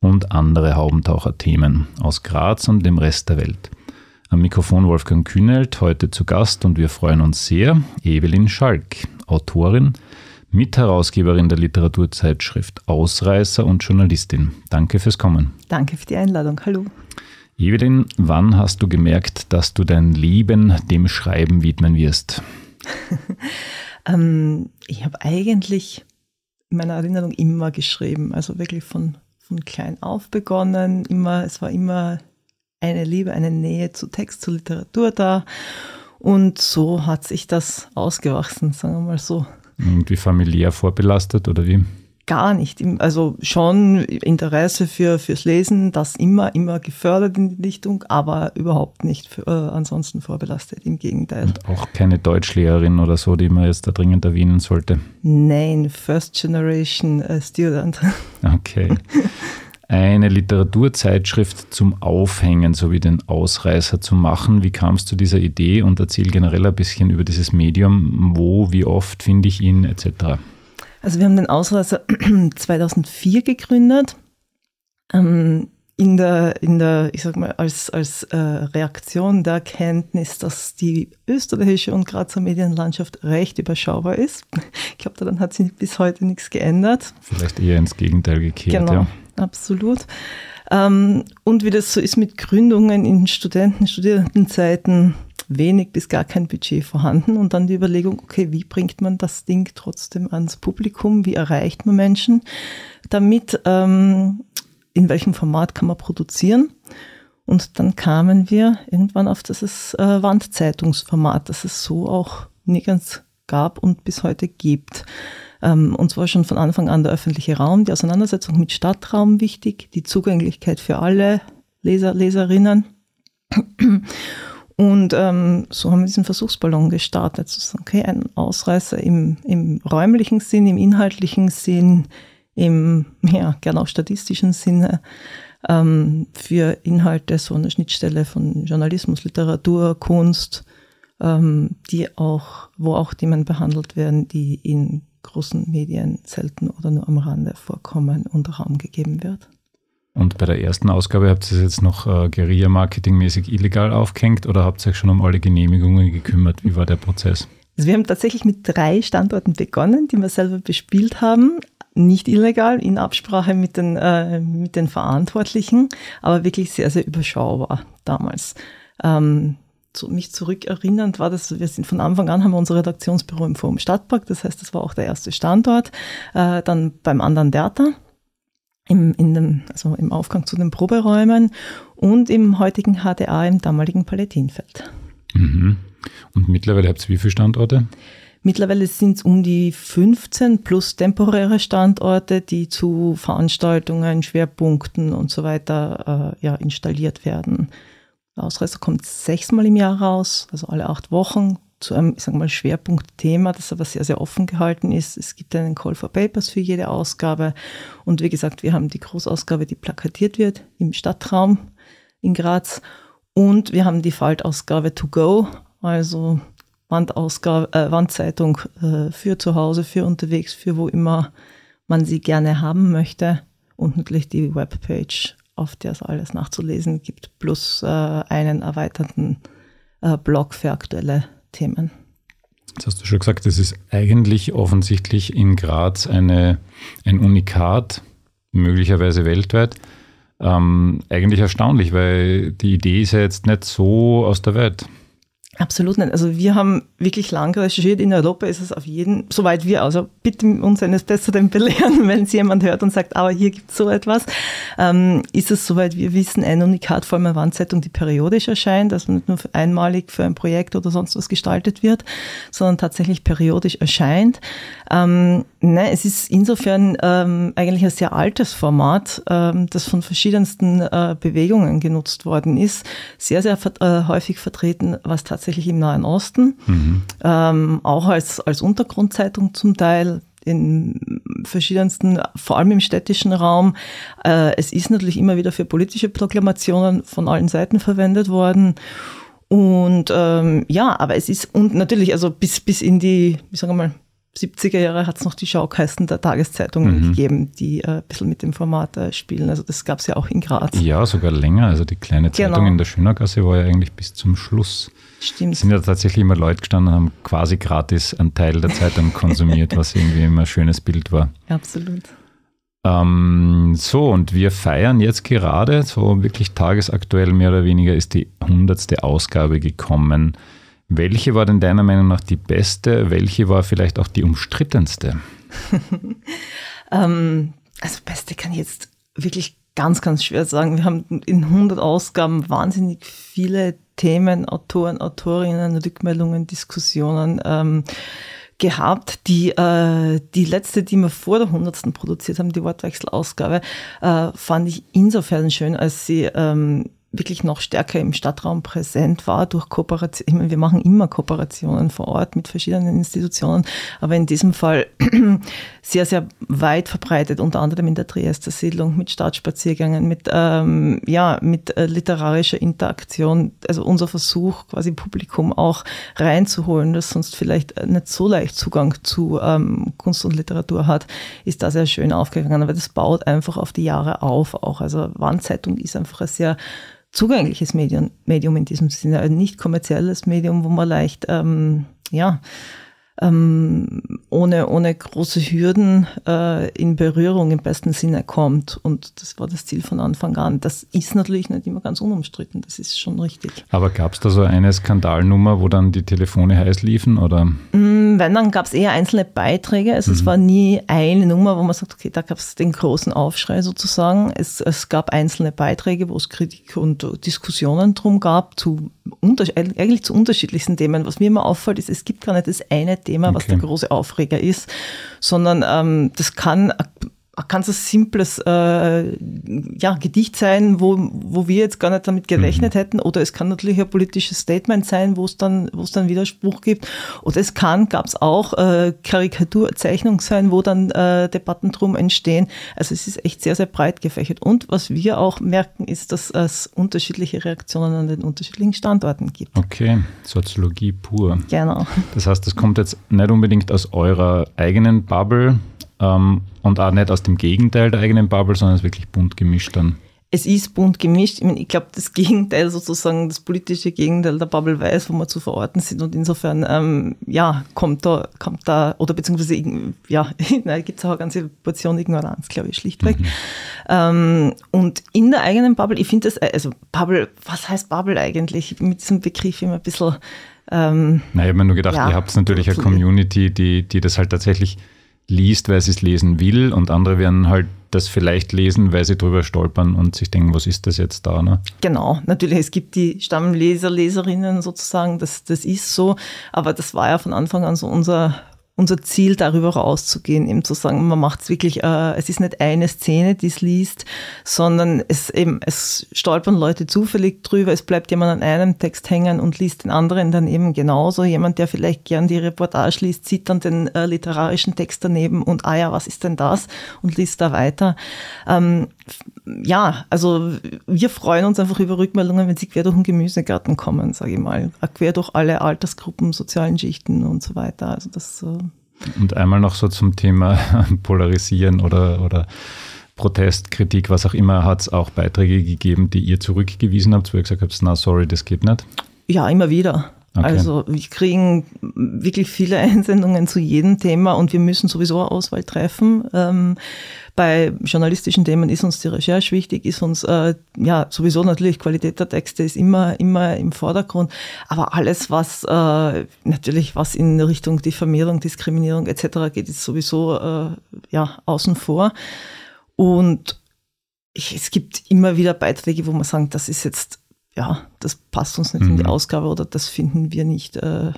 und andere Haubentaucher-Themen aus Graz und dem Rest der Welt. Am Mikrofon Wolfgang Kühnelt, heute zu Gast und wir freuen uns sehr, Evelyn Schalk, Autorin, Mitherausgeberin der Literaturzeitschrift Ausreißer und Journalistin. Danke fürs Kommen. Danke für die Einladung. Hallo. Evelyn, wann hast du gemerkt, dass du dein Leben dem Schreiben widmen wirst? ähm, ich habe eigentlich in meiner Erinnerung immer geschrieben, also wirklich von, von klein auf begonnen. Immer, es war immer eine Liebe, eine Nähe zu Text, zu Literatur da. Und so hat sich das ausgewachsen, sagen wir mal so. Irgendwie familiär vorbelastet oder wie? Gar nicht. Also schon Interesse für, fürs Lesen, das immer, immer gefördert in die Dichtung, aber überhaupt nicht für, äh, ansonsten vorbelastet, im Gegenteil. Und auch keine Deutschlehrerin oder so, die man jetzt da dringend erwähnen sollte? Nein, First Generation uh, Student. Okay. eine Literaturzeitschrift zum Aufhängen sowie den Ausreißer zu machen. Wie kam es zu dieser Idee und erzähl generell ein bisschen über dieses Medium, wo, wie oft finde ich ihn etc. Also wir haben den Ausreißer 2004 gegründet. Ähm, in der, in der, ich sag mal, als, als äh, Reaktion der Erkenntnis, dass die österreichische und Grazer Medienlandschaft recht überschaubar ist. Ich glaube, daran hat sich bis heute nichts geändert. Vielleicht eher ins Gegenteil gekehrt, genau. ja absolut. Ähm, und wie das so ist mit Gründungen in Studenten, Studierendenzeiten, wenig bis gar kein Budget vorhanden und dann die Überlegung, okay, wie bringt man das Ding trotzdem ans Publikum, wie erreicht man Menschen damit, ähm, in welchem Format kann man produzieren. Und dann kamen wir irgendwann auf dieses äh, Wandzeitungsformat, das es so auch nirgends gab und bis heute gibt. Ähm, uns war schon von Anfang an der öffentliche Raum, die Auseinandersetzung mit Stadtraum wichtig, die Zugänglichkeit für alle Leser, Leserinnen. Und ähm, so haben wir diesen Versuchsballon gestartet. So, okay, ein Ausreißer im, im räumlichen Sinn, im inhaltlichen Sinn, im ja, gerne auch statistischen Sinne ähm, für Inhalte, so eine Schnittstelle von Journalismus, Literatur, Kunst, ähm, die auch, wo auch Themen behandelt werden, die in großen Medien selten oder nur am Rande vorkommen und Raum gegeben wird. Und bei der ersten Ausgabe habt ihr es jetzt noch äh, Guerilla-Marketing-mäßig illegal aufgehängt oder habt ihr euch schon um alle Genehmigungen gekümmert? Wie war der Prozess? Also wir haben tatsächlich mit drei Standorten begonnen, die wir selber bespielt haben. Nicht illegal, in Absprache mit den, äh, mit den Verantwortlichen, aber wirklich sehr, sehr überschaubar damals. Ähm, so mich zurückerinnernd war das, wir sind von Anfang an, haben wir unser Redaktionsbüro im Forum Stadtpark, das heißt, das war auch der erste Standort. Äh, dann beim anderen Theater, im, in dem, also im Aufgang zu den Proberäumen und im heutigen HDA im damaligen Palettinfeld. Mhm. Und mittlerweile habt ihr wie viele Standorte? Mittlerweile sind es um die 15 plus temporäre Standorte, die zu Veranstaltungen, Schwerpunkten und so weiter äh, ja, installiert werden. Ausreißer kommt sechsmal im Jahr raus, also alle acht Wochen, zu einem, ich sage mal, Schwerpunktthema, das aber sehr, sehr offen gehalten ist. Es gibt einen Call for Papers für jede Ausgabe. Und wie gesagt, wir haben die Großausgabe, die plakatiert wird im Stadtraum in Graz. Und wir haben die Faltausgabe to go, also Wandausgabe, äh, Wandzeitung äh, für zu Hause, für unterwegs, für wo immer man sie gerne haben möchte. Und natürlich die Webpage auf der es alles nachzulesen gibt, plus äh, einen erweiterten äh, Blog für aktuelle Themen. Jetzt hast du schon gesagt, das ist eigentlich offensichtlich in Graz eine, ein Unikat, möglicherweise weltweit. Ähm, eigentlich erstaunlich, weil die Idee ist ja jetzt nicht so aus der Welt. Absolut nicht. Also wir haben wirklich lang recherchiert. In Europa ist es auf jeden, soweit wir, also bitte uns eines Besseren belehren, wenn es jemand hört und sagt, aber hier gibt es so etwas, ähm, ist es, soweit wir wissen, ein Unikat vor allem eine Wandzeitung, die periodisch erscheint, also nicht nur einmalig für ein Projekt oder sonst was gestaltet wird, sondern tatsächlich periodisch erscheint. Ähm, Nein, es ist insofern ähm, eigentlich ein sehr altes Format, ähm, das von verschiedensten äh, Bewegungen genutzt worden ist. Sehr, sehr äh, häufig vertreten, was tatsächlich im Nahen Osten, mhm. ähm, auch als, als Untergrundzeitung zum Teil in verschiedensten, vor allem im städtischen Raum. Äh, es ist natürlich immer wieder für politische Proklamationen von allen Seiten verwendet worden. Und ähm, ja, aber es ist und natürlich, also bis, bis in die, wie sagen wir mal, 70er Jahre hat es noch die Schaukasten der Tageszeitungen mhm. gegeben, die äh, ein bisschen mit dem Format äh, spielen. Also das gab es ja auch in Graz. Ja, sogar länger. Also die kleine Zeitung genau. in der Schönergasse war ja eigentlich bis zum Schluss. Stimmt. Es sind ja tatsächlich immer Leute gestanden und haben quasi gratis einen Teil der Zeitung konsumiert, was irgendwie immer ein schönes Bild war. Absolut. Ähm, so, und wir feiern jetzt gerade, so wirklich tagesaktuell mehr oder weniger, ist die hundertste Ausgabe gekommen. Welche war denn deiner Meinung nach die beste? Welche war vielleicht auch die umstrittenste? ähm, also beste kann ich jetzt wirklich ganz, ganz schwer sagen. Wir haben in 100 Ausgaben wahnsinnig viele Themen, Autoren, Autorinnen, Rückmeldungen, Diskussionen ähm, gehabt. Die, äh, die letzte, die wir vor der 100. produziert haben, die Wortwechselausgabe, äh, fand ich insofern schön, als sie ähm, wirklich noch stärker im Stadtraum präsent war durch Kooperation. Ich meine, wir machen immer Kooperationen vor Ort mit verschiedenen Institutionen, aber in diesem Fall sehr, sehr weit verbreitet, unter anderem in der Triester Siedlung mit Stadtspaziergängen, mit, ähm, ja, mit äh, literarischer Interaktion. Also unser Versuch, quasi Publikum auch reinzuholen, das sonst vielleicht nicht so leicht Zugang zu ähm, Kunst und Literatur hat, ist da sehr schön aufgegangen. Aber das baut einfach auf die Jahre auf auch. Also Wandzeitung ist einfach ein sehr zugängliches Medium, Medium in diesem Sinne, ein nicht kommerzielles Medium, wo man leicht ähm, ja, ähm, ohne, ohne große Hürden äh, in Berührung im besten Sinne kommt. Und das war das Ziel von Anfang an. Das ist natürlich nicht immer ganz unumstritten, das ist schon richtig. Aber gab es da so eine Skandalnummer, wo dann die Telefone heiß liefen? Oder? Mm, wenn, dann gab es eher einzelne Beiträge. Also mhm. es war nie eine Nummer, wo man sagt, okay, da gab es den großen Aufschrei sozusagen. Es, es gab einzelne Beiträge, wo es Kritik und Diskussionen drum gab, zu eigentlich zu unterschiedlichsten Themen. Was mir immer auffällt, ist, es gibt gar nicht das eine Thema, was der große Aufreger ist, sondern ähm, das kann kann es ein simples äh, ja, Gedicht sein, wo, wo wir jetzt gar nicht damit gerechnet mhm. hätten. Oder es kann natürlich ein politisches Statement sein, wo es dann, wo es dann Widerspruch gibt. Oder es kann, gab es auch, äh, Karikaturzeichnung sein, wo dann äh, Debatten drum entstehen. Also es ist echt sehr, sehr breit gefächert. Und was wir auch merken, ist, dass es unterschiedliche Reaktionen an den unterschiedlichen Standorten gibt. Okay, Soziologie pur. Genau. Das heißt, das kommt jetzt nicht unbedingt aus eurer eigenen Bubble, ähm, und auch nicht aus dem Gegenteil der eigenen Bubble, sondern es ist wirklich bunt gemischt dann. Es ist bunt gemischt. Ich, meine, ich glaube, das Gegenteil sozusagen, das politische Gegenteil der Bubble weiß, wo wir zu verorten sind. Und insofern, ähm, ja, kommt da, kommt da, oder beziehungsweise, ja, gibt es auch eine ganze Portion Ignoranz, glaube ich, schlichtweg. Mhm. Ähm, und in der eigenen Bubble, ich finde das, also Bubble, was heißt Bubble eigentlich? Ich bin mit diesem Begriff immer ein bisschen. Ähm, Na, ich habe mir nur gedacht, ja, ihr habt natürlich eine Community, die, die das halt tatsächlich liest, weil sie es lesen will und andere werden halt das vielleicht lesen, weil sie drüber stolpern und sich denken, was ist das jetzt da? Ne? Genau, natürlich, es gibt die Stammleser, Leserinnen sozusagen, das, das ist so, aber das war ja von Anfang an so unser unser Ziel, darüber rauszugehen, eben zu sagen, man macht es wirklich, äh, es ist nicht eine Szene, die es liest, sondern es eben, es stolpern Leute zufällig drüber, es bleibt jemand an einem Text hängen und liest den anderen dann eben genauso. Jemand, der vielleicht gern die Reportage liest, sieht dann den äh, literarischen Text daneben und, ah ja, was ist denn das? Und liest da weiter. Ähm, ja, also wir freuen uns einfach über Rückmeldungen, wenn sie quer durch den Gemüsegarten kommen, sage ich mal. Quer durch alle Altersgruppen, sozialen Schichten und so weiter. Also das äh, und einmal noch so zum Thema Polarisieren oder, oder Protestkritik, was auch immer, hat es auch Beiträge gegeben, die ihr zurückgewiesen habt, wo ihr gesagt habt, na sorry, das geht nicht? Ja, immer wieder. Okay. Also wir kriegen wirklich viele Einsendungen zu jedem Thema und wir müssen sowieso eine Auswahl treffen. Ähm, bei journalistischen Themen ist uns die Recherche wichtig, ist uns äh, ja sowieso natürlich Qualität der Texte ist immer immer im Vordergrund, aber alles was äh, natürlich was in Richtung Diffamierung, Diskriminierung etc. geht, ist sowieso äh, ja außen vor und ich, es gibt immer wieder Beiträge, wo man sagt, das ist jetzt ja, das passt uns nicht mhm. in die mhm. Ausgabe oder das finden wir nicht äh,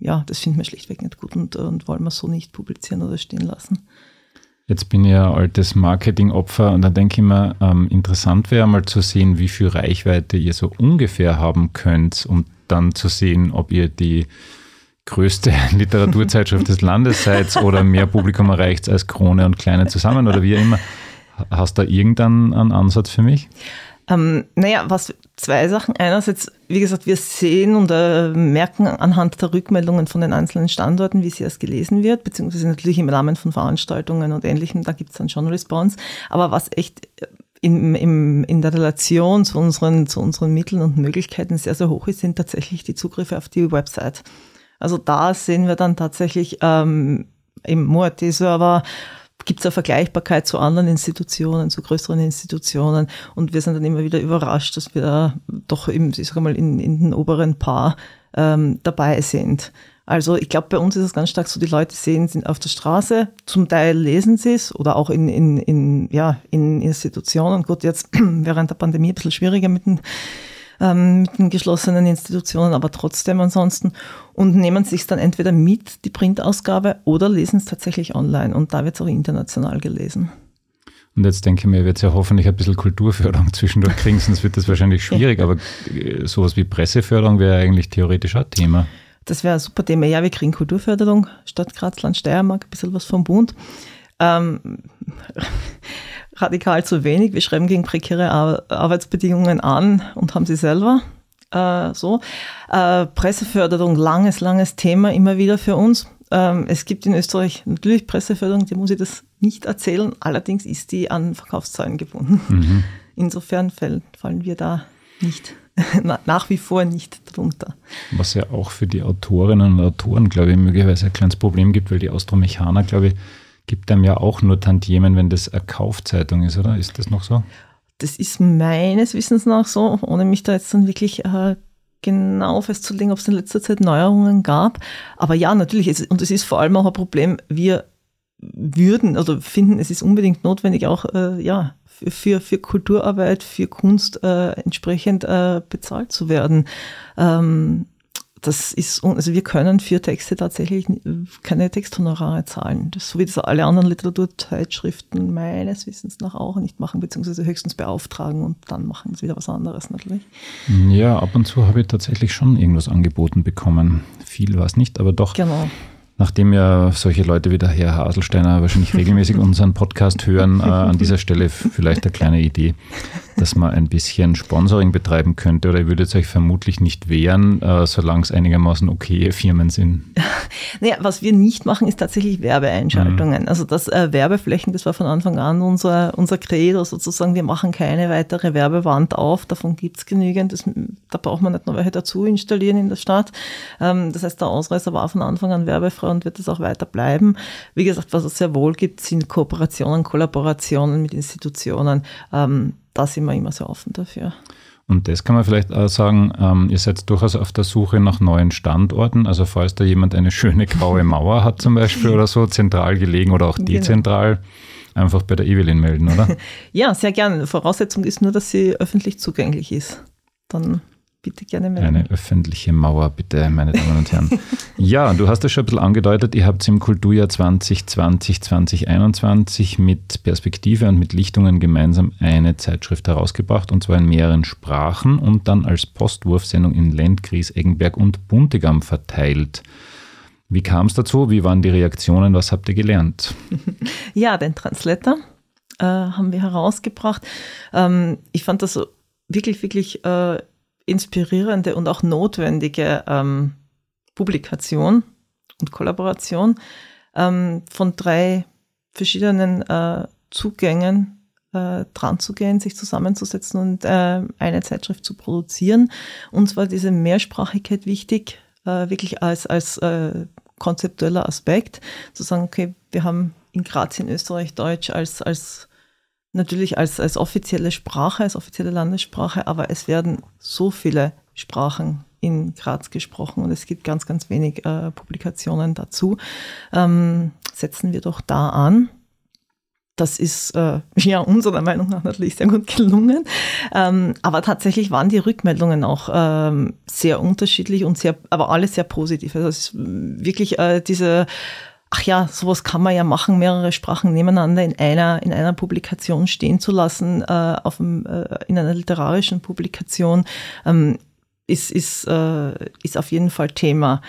ja, das finden wir schlichtweg nicht gut und, und wollen wir so nicht publizieren oder stehen lassen. Jetzt bin ich ja altes Marketingopfer und da denke ich mir, ähm, interessant wäre mal zu sehen, wie viel Reichweite ihr so ungefähr haben könnt, um dann zu sehen, ob ihr die größte Literaturzeitschrift des Landes seid oder mehr Publikum erreicht als Krone und Kleine zusammen oder wie immer. Hast du da irgendeinen Ansatz für mich? Ähm, naja, was zwei Sachen. Einerseits, wie gesagt, wir sehen und äh, merken anhand der Rückmeldungen von den einzelnen Standorten, wie sie erst gelesen wird, beziehungsweise natürlich im Rahmen von Veranstaltungen und Ähnlichem, da gibt es dann schon Response. Aber was echt in, in, in der Relation zu unseren, zu unseren Mitteln und Möglichkeiten sehr, sehr hoch ist, sind tatsächlich die Zugriffe auf die Website. Also da sehen wir dann tatsächlich ähm, im Moat-Server gibt es eine Vergleichbarkeit zu anderen Institutionen, zu größeren Institutionen. Und wir sind dann immer wieder überrascht, dass wir da doch im, ich sag mal, in, in den oberen Paar ähm, dabei sind. Also ich glaube, bei uns ist es ganz stark so, die Leute sehen sind auf der Straße, zum Teil lesen sie es oder auch in, in, in, ja, in Institutionen. Gut, jetzt während der Pandemie ein bisschen schwieriger mit den ähm, mit den geschlossenen Institutionen, aber trotzdem ansonsten und nehmen sich dann entweder mit, die Printausgabe, oder lesen es tatsächlich online und da wird es auch international gelesen. Und jetzt denke ich mir, wird es ja hoffentlich ein bisschen Kulturförderung zwischendurch kriegen, sonst wird das wahrscheinlich schwierig, aber äh, sowas wie Presseförderung wäre eigentlich theoretisch auch Thema. Das wäre ein super Thema. Ja, wir kriegen Kulturförderung, Stadt Graz, Land Steiermark, ein bisschen was vom Bund. Ähm, radikal zu wenig. Wir schreiben gegen prekäre Arbeitsbedingungen an und haben sie selber. Äh, so. Äh, Presseförderung, langes, langes Thema immer wieder für uns. Ähm, es gibt in Österreich natürlich Presseförderung, die muss ich das nicht erzählen. Allerdings ist die an Verkaufszahlen gebunden. Mhm. Insofern fallen wir da nicht nach wie vor nicht drunter. Was ja auch für die Autorinnen und Autoren, glaube ich, möglicherweise ein kleines Problem gibt, weil die Austromechaner, glaube ich, gibt einem ja auch nur Tantiemen, wenn das eine Kaufzeitung ist, oder? Ist das noch so? Das ist meines Wissens nach so, ohne mich da jetzt dann wirklich äh, genau festzulegen, ob es in letzter Zeit Neuerungen gab. Aber ja, natürlich, ist, und es ist vor allem auch ein Problem, wir würden oder finden, es ist unbedingt notwendig, auch äh, ja, für, für Kulturarbeit, für Kunst äh, entsprechend äh, bezahlt zu werden. Ähm, das ist, also wir können für Texte tatsächlich keine Texthonorare zahlen. Das, so wie das alle anderen Literaturzeitschriften meines Wissens nach auch nicht machen, beziehungsweise höchstens beauftragen und dann machen sie wieder was anderes natürlich. Ja, ab und zu habe ich tatsächlich schon irgendwas angeboten bekommen. Viel war es nicht, aber doch. Genau. Nachdem ja solche Leute wie der Herr Haselsteiner wahrscheinlich regelmäßig unseren Podcast hören, äh, an dieser Stelle vielleicht eine kleine Idee dass man ein bisschen Sponsoring betreiben könnte? Oder ihr würdet euch vermutlich nicht wehren, äh, solange es einigermaßen okay Firmen sind? Naja, was wir nicht machen, ist tatsächlich Werbeeinschaltungen. Mhm. Also das äh, Werbeflächen, das war von Anfang an unser, unser Credo sozusagen. Wir machen keine weitere Werbewand auf, davon gibt es genügend. Das, da braucht man nicht noch welche dazu installieren in der Stadt. Ähm, das heißt, der Ausreißer war von Anfang an werbefrei und wird es auch weiter bleiben. Wie gesagt, was es sehr wohl gibt, sind Kooperationen, Kollaborationen mit Institutionen. Ähm, da sind wir immer sehr offen dafür. Und das kann man vielleicht auch sagen, ähm, ihr seid durchaus auf der Suche nach neuen Standorten. Also falls da jemand eine schöne graue Mauer hat zum Beispiel oder so, zentral gelegen oder auch genau. dezentral, genau. einfach bei der Evelyn melden, oder? ja, sehr gerne. Voraussetzung ist nur, dass sie öffentlich zugänglich ist. Dann bitte gerne melden. Eine öffentliche Mauer, bitte, meine Damen und Herren. ja, du hast es schon ein bisschen angedeutet, ihr habt im Kulturjahr 2020, 2021 mit Perspektive und mit Lichtungen gemeinsam eine Zeitschrift herausgebracht, und zwar in mehreren Sprachen und dann als Postwurfsendung in Lendkries, Eggenberg und Buntigam verteilt. Wie kam es dazu? Wie waren die Reaktionen? Was habt ihr gelernt? Ja, den Translator äh, haben wir herausgebracht. Ähm, ich fand das wirklich, wirklich äh, inspirierende und auch notwendige ähm, Publikation und Kollaboration ähm, von drei verschiedenen äh, Zugängen äh, dran zu gehen, sich zusammenzusetzen und äh, eine Zeitschrift zu produzieren. Und zwar diese Mehrsprachigkeit wichtig, äh, wirklich als, als äh, konzeptueller Aspekt, zu sagen, okay, wir haben in Graz in Österreich Deutsch als, als natürlich als, als offizielle Sprache, als offizielle Landessprache, aber es werden so viele Sprachen in Graz gesprochen und es gibt ganz, ganz wenig äh, Publikationen dazu. Ähm, setzen wir doch da an. das ist äh, ja unserer Meinung nach natürlich sehr gut gelungen. Ähm, aber tatsächlich waren die Rückmeldungen auch ähm, sehr unterschiedlich und sehr, aber alle sehr positiv. Also es ist wirklich äh, diese ach ja, sowas kann man ja machen, mehrere Sprachen nebeneinander in einer, in einer Publikation stehen zu lassen, äh, auf dem, äh, in einer literarischen Publikation, ähm, ist, ist, äh, ist auf jeden Fall Thema.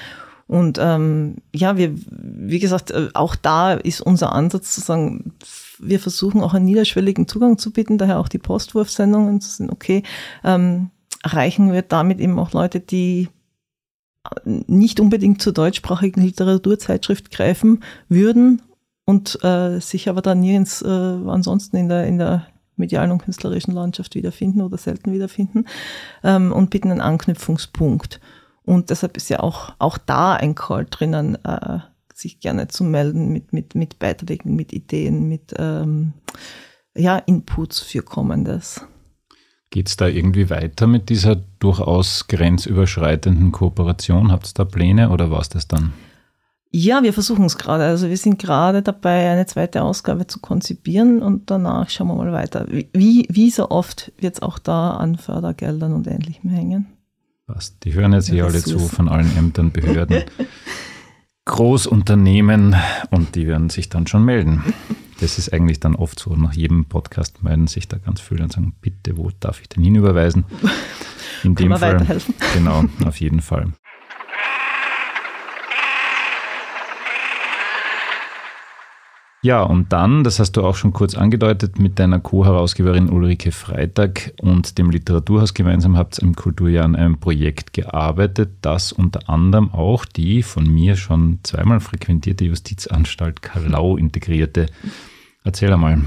Und ähm, ja, wir, wie gesagt, äh, auch da ist unser Ansatz zu sagen, wir versuchen auch einen niederschwelligen Zugang zu bieten, daher auch die Postwurfsendungen zu sind, okay, ähm, erreichen wir damit eben auch Leute, die nicht unbedingt zur deutschsprachigen Literaturzeitschrift greifen würden und äh, sich aber dann nirgends äh, ansonsten in der, in der medialen und künstlerischen Landschaft wiederfinden oder selten wiederfinden ähm, und bieten einen Anknüpfungspunkt. Und deshalb ist ja auch, auch da ein Call drinnen, äh, sich gerne zu melden mit, mit, mit Beiträgen, mit Ideen, mit ähm, ja, Inputs für Kommendes. Geht es da irgendwie weiter mit dieser durchaus grenzüberschreitenden Kooperation? Habt ihr da Pläne oder war es das dann? Ja, wir versuchen es gerade. Also wir sind gerade dabei, eine zweite Ausgabe zu konzipieren und danach schauen wir mal weiter. Wie, wie so oft wird es auch da an Fördergeldern und Ähnlichem hängen. Was? Die hören jetzt hier alle zu von allen Ämtern, Behörden, Großunternehmen und die werden sich dann schon melden das ist eigentlich dann oft so, nach jedem Podcast melden sich da ganz viele und sagen, bitte, wo darf ich denn hinüberweisen? In dem Fall. Weiterhelfen. Genau, auf jeden Fall. Ja, und dann, das hast du auch schon kurz angedeutet, mit deiner Co-Herausgeberin Ulrike Freitag und dem Literaturhaus gemeinsam habt ihr im Kulturjahr an einem Projekt gearbeitet, das unter anderem auch die von mir schon zweimal frequentierte Justizanstalt Kalau integrierte. Erzähl einmal.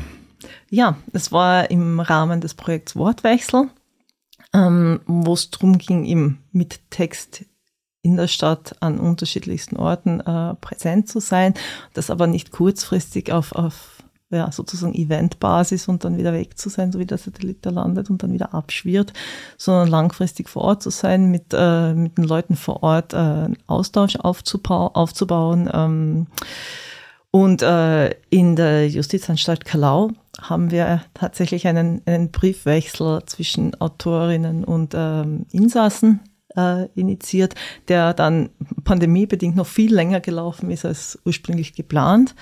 Ja, es war im Rahmen des Projekts Wortwechsel, ähm, wo es darum ging, eben mit Text in der Stadt an unterschiedlichsten Orten äh, präsent zu sein, das aber nicht kurzfristig auf, auf ja, sozusagen Eventbasis und dann wieder weg zu sein, so wie der Satellit da landet und dann wieder abschwirrt, sondern langfristig vor Ort zu sein, mit, äh, mit den Leuten vor Ort äh, Austausch aufzubau aufzubauen. Ähm, und äh, in der Justizanstalt Kalau haben wir tatsächlich einen, einen Briefwechsel zwischen Autorinnen und ähm, Insassen äh, initiiert, der dann pandemiebedingt noch viel länger gelaufen ist als ursprünglich geplant.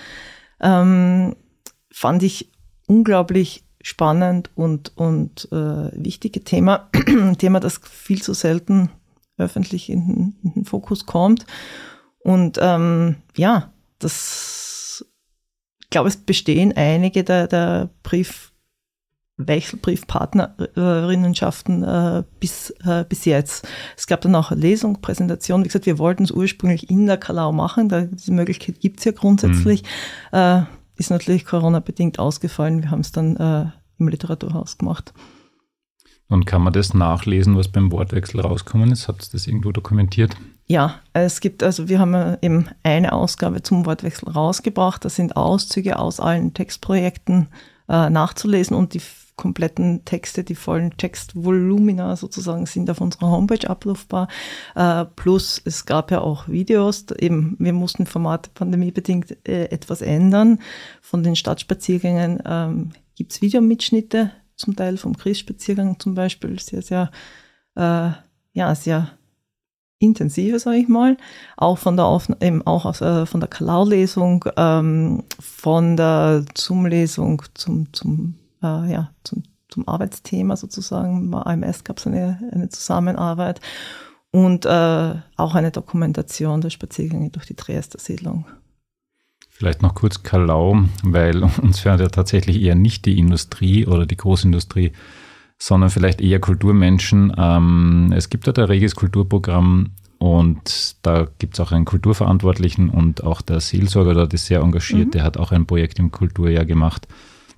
Ähm, fand ich unglaublich spannend und, und äh, wichtige Thema, Thema, das viel zu selten öffentlich in in den Fokus kommt. Und ähm, ja, das, ich glaube, es bestehen einige der, der Brief, Wechselbriefpartnerinnenschaften äh, bis, äh, bis jetzt. Es gab dann auch eine Lesung, Präsentation. Wie gesagt, wir wollten es ursprünglich in der Kalau machen. Da, diese Möglichkeit gibt es ja grundsätzlich. Mhm. Äh, ist natürlich Corona-bedingt ausgefallen. Wir haben es dann äh, im Literaturhaus gemacht. Und kann man das nachlesen, was beim Wortwechsel rauskommen ist? Habt ihr das irgendwo dokumentiert? Ja, es gibt, also wir haben eben eine Ausgabe zum Wortwechsel rausgebracht. Das sind Auszüge aus allen Textprojekten äh, nachzulesen und die kompletten Texte, die vollen Textvolumina sozusagen sind auf unserer Homepage abrufbar. Äh, plus es gab ja auch Videos, eben wir mussten Formate pandemiebedingt äh, etwas ändern. Von den Stadtspaziergängen ähm, gibt es Videomitschnitte, zum Teil vom Christspaziergang zum Beispiel, sehr, sehr, äh, ja, sehr intensive, sage ich mal, auch von der Aufna eben auch aus, äh, von der Kalau-Lesung, ähm, von der Zoom-Lesung zum, zum äh, ja, zum, zum Arbeitsthema sozusagen. Bei AMS gab es eine, eine Zusammenarbeit und äh, auch eine Dokumentation der Spaziergänge durch die Triester Siedlung. Vielleicht noch kurz Kalau, weil uns fährt ja tatsächlich eher nicht die Industrie oder die Großindustrie, sondern vielleicht eher Kulturmenschen. Ähm, es gibt dort ein reges Kulturprogramm und da gibt es auch einen Kulturverantwortlichen und auch der Seelsorger dort ist sehr engagiert. Mhm. Der hat auch ein Projekt im Kulturjahr gemacht.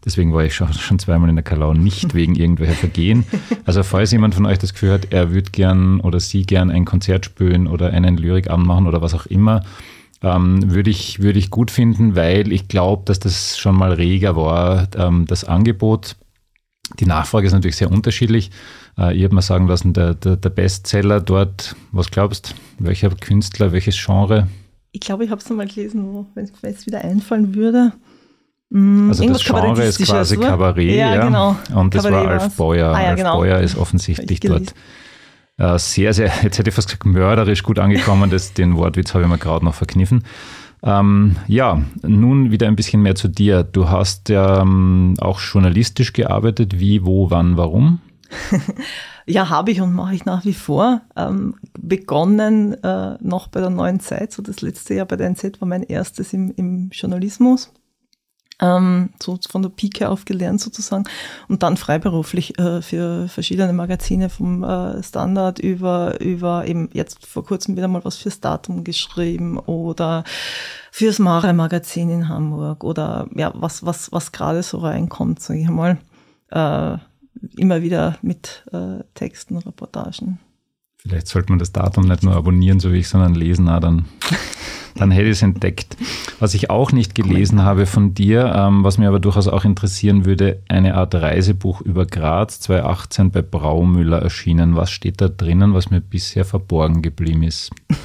Deswegen war ich schon, schon zweimal in der Kalau, nicht wegen irgendwelcher Vergehen. Also falls jemand von euch das Gefühl hat, er würde gern oder sie gern ein Konzert spielen oder einen Lyrikabend machen oder was auch immer, ähm, würde ich, würde ich gut finden, weil ich glaube, dass das schon mal reger war, ähm, das Angebot. Die Nachfrage ist natürlich sehr unterschiedlich. Äh, ich habe mal sagen lassen, der, der, der Bestseller dort, was glaubst du, welcher Künstler, welches Genre? Ich glaube, ich habe es mal gelesen, wenn es wieder einfallen würde. Mm, also das Genre ist quasi Kabarett, ja, ja. Genau. Und das Kabarett war Alf Beuer. Ah, ja, Alf genau. Beuer ist offensichtlich dort äh, sehr, sehr, jetzt hätte ich fast gesagt, mörderisch gut angekommen. Das, den Wortwitz habe ich mir gerade noch verkniffen. Ähm, ja, nun wieder ein bisschen mehr zu dir. Du hast ja ähm, auch journalistisch gearbeitet. Wie, wo, wann, warum? ja, habe ich und mache ich nach wie vor. Ähm, begonnen äh, noch bei der neuen Zeit, so das letzte Jahr bei der NZ war mein erstes im, im Journalismus ähm, so von der Pike auf gelernt sozusagen und dann freiberuflich äh, für verschiedene Magazine vom äh, Standard über, über eben jetzt vor kurzem wieder mal was fürs Datum geschrieben oder fürs Mare Magazin in Hamburg oder ja, was, was, was gerade so reinkommt, sage ich mal. Äh, immer wieder mit äh, Texten, Reportagen. Vielleicht sollte man das Datum nicht nur abonnieren, so wie ich, sondern lesen, na, dann dann hätte ich es entdeckt. Was ich auch nicht gelesen habe von dir, ähm, was mir aber durchaus auch interessieren würde, eine Art Reisebuch über Graz 2018 bei Braumüller erschienen. Was steht da drinnen, was mir bisher verborgen geblieben ist?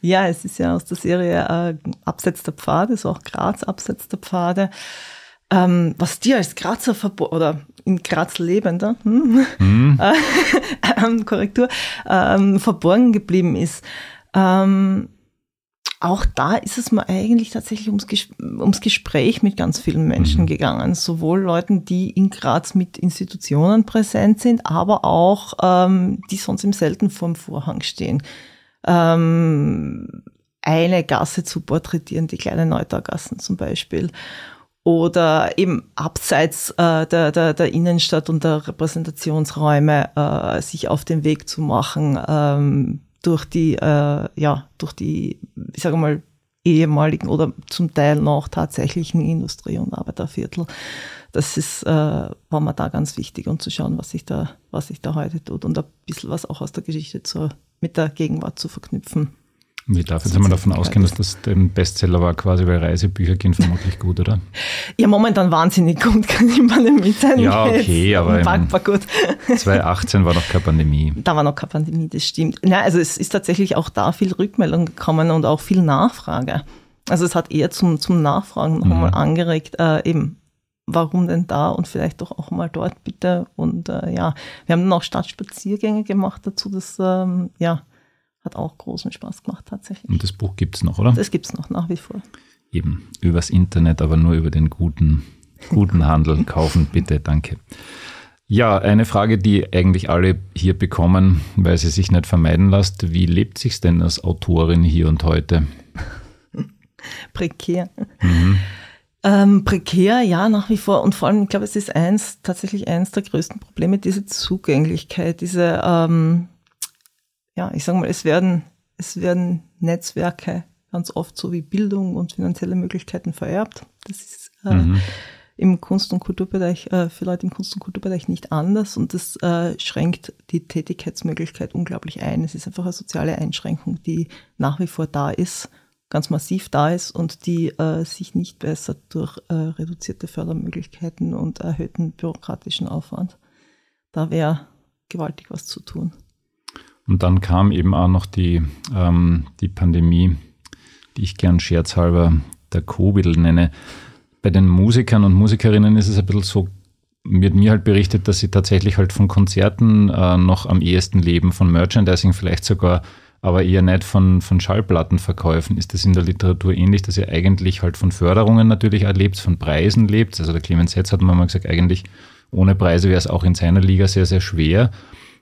Ja, es ist ja aus der Serie äh, Abseits der Pfade, so auch Graz Abseits der Pfade. Ähm, was dir als Grazer oder in Graz lebender hm? mhm. äh, Korrektur ähm, verborgen geblieben ist. Ähm, auch da ist es mir eigentlich tatsächlich ums, Ges ums Gespräch mit ganz vielen Menschen mhm. gegangen. Sowohl Leuten, die in Graz mit Institutionen präsent sind, aber auch ähm, die sonst im selten vorm Vorhang stehen. Ähm, eine Gasse zu porträtieren, die kleine Neutaugassen zum Beispiel. Oder eben abseits äh, der, der, der Innenstadt und der Repräsentationsräume äh, sich auf den Weg zu machen, ähm, durch die, äh, ja, durch die, ich sage mal, ehemaligen oder zum Teil noch tatsächlichen Industrie- und Arbeiterviertel. Das ist, äh, war mir da ganz wichtig, um zu schauen, was sich da, was sich da heute tut und ein bisschen was auch aus der Geschichte zu, mit der Gegenwart zu verknüpfen. Wie darf jetzt einmal davon ausgehen, dass das ein Bestseller war, quasi, weil Reisebücher gehen vermutlich gut, oder? Ja, momentan wahnsinnig gut, kann ich mal mit sein. Ja, okay, aber war gut. 2018 war noch keine Pandemie. Da war noch keine Pandemie, das stimmt. Ja, also es ist tatsächlich auch da viel Rückmeldung gekommen und auch viel Nachfrage. Also es hat eher zum, zum Nachfragen nochmal mhm. angeregt, äh, eben, warum denn da und vielleicht doch auch mal dort bitte. Und äh, ja, wir haben dann auch Stadtspaziergänge gemacht dazu, das, ähm, ja, hat auch großen Spaß gemacht tatsächlich. Und das Buch gibt es noch, oder? Das gibt es noch nach wie vor. Eben, übers Internet, aber nur über den guten, guten Handel. Kaufen bitte, danke. Ja, eine Frage, die eigentlich alle hier bekommen, weil sie sich nicht vermeiden lässt. Wie lebt sich denn als Autorin hier und heute? prekär. Mhm. Ähm, prekär, ja, nach wie vor. Und vor allem, ich glaube, es ist eins, tatsächlich eins der größten Probleme, diese Zugänglichkeit, diese, ähm, ja, ich sage mal, es werden, es werden Netzwerke ganz oft so wie Bildung und finanzielle Möglichkeiten vererbt. Das ist äh, mhm. im Kunst- und Kulturbereich, äh, für Leute im Kunst- und Kulturbereich nicht anders und das äh, schränkt die Tätigkeitsmöglichkeit unglaublich ein. Es ist einfach eine soziale Einschränkung, die nach wie vor da ist, ganz massiv da ist und die äh, sich nicht bessert durch äh, reduzierte Fördermöglichkeiten und erhöhten bürokratischen Aufwand. Da wäre gewaltig was zu tun. Und dann kam eben auch noch die, ähm, die Pandemie, die ich gern scherzhalber der Covid nenne. Bei den Musikern und Musikerinnen ist es ein bisschen so, wird mir halt berichtet, dass sie tatsächlich halt von Konzerten äh, noch am ehesten leben, von Merchandising vielleicht sogar, aber eher nicht von, von Schallplattenverkäufen. Ist das in der Literatur ähnlich, dass ihr eigentlich halt von Förderungen natürlich erlebt, von Preisen lebt? Also der Clemens Hetz hat mal gesagt, eigentlich ohne Preise wäre es auch in seiner Liga sehr, sehr schwer.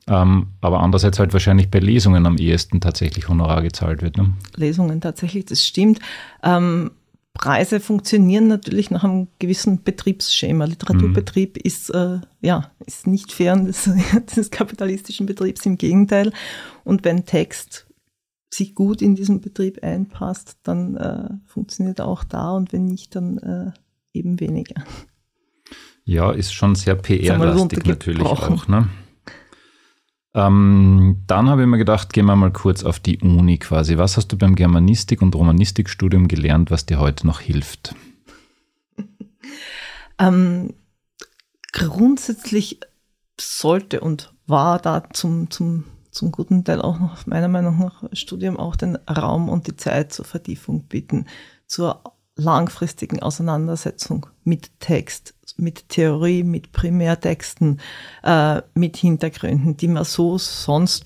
Ähm, aber andererseits halt wahrscheinlich bei Lesungen am ehesten tatsächlich Honorar gezahlt wird. Ne? Lesungen tatsächlich, das stimmt. Ähm, Preise funktionieren natürlich nach einem gewissen Betriebsschema. Literaturbetrieb mhm. ist, äh, ja, ist nicht fern des, des kapitalistischen Betriebs, im Gegenteil. Und wenn Text sich gut in diesen Betrieb einpasst, dann äh, funktioniert er auch da und wenn nicht, dann äh, eben weniger. Ja, ist schon sehr PR-lastig natürlich auch. Ne? Ähm, dann habe ich mir gedacht, gehen wir mal kurz auf die Uni quasi. Was hast du beim Germanistik- und Romanistikstudium gelernt, was dir heute noch hilft? ähm, grundsätzlich sollte und war da zum, zum, zum guten Teil auch noch meiner Meinung nach Studium auch den Raum und die Zeit zur Vertiefung bieten, zur langfristigen Auseinandersetzung mit Text, mit Theorie, mit Primärtexten, äh, mit Hintergründen, die man so sonst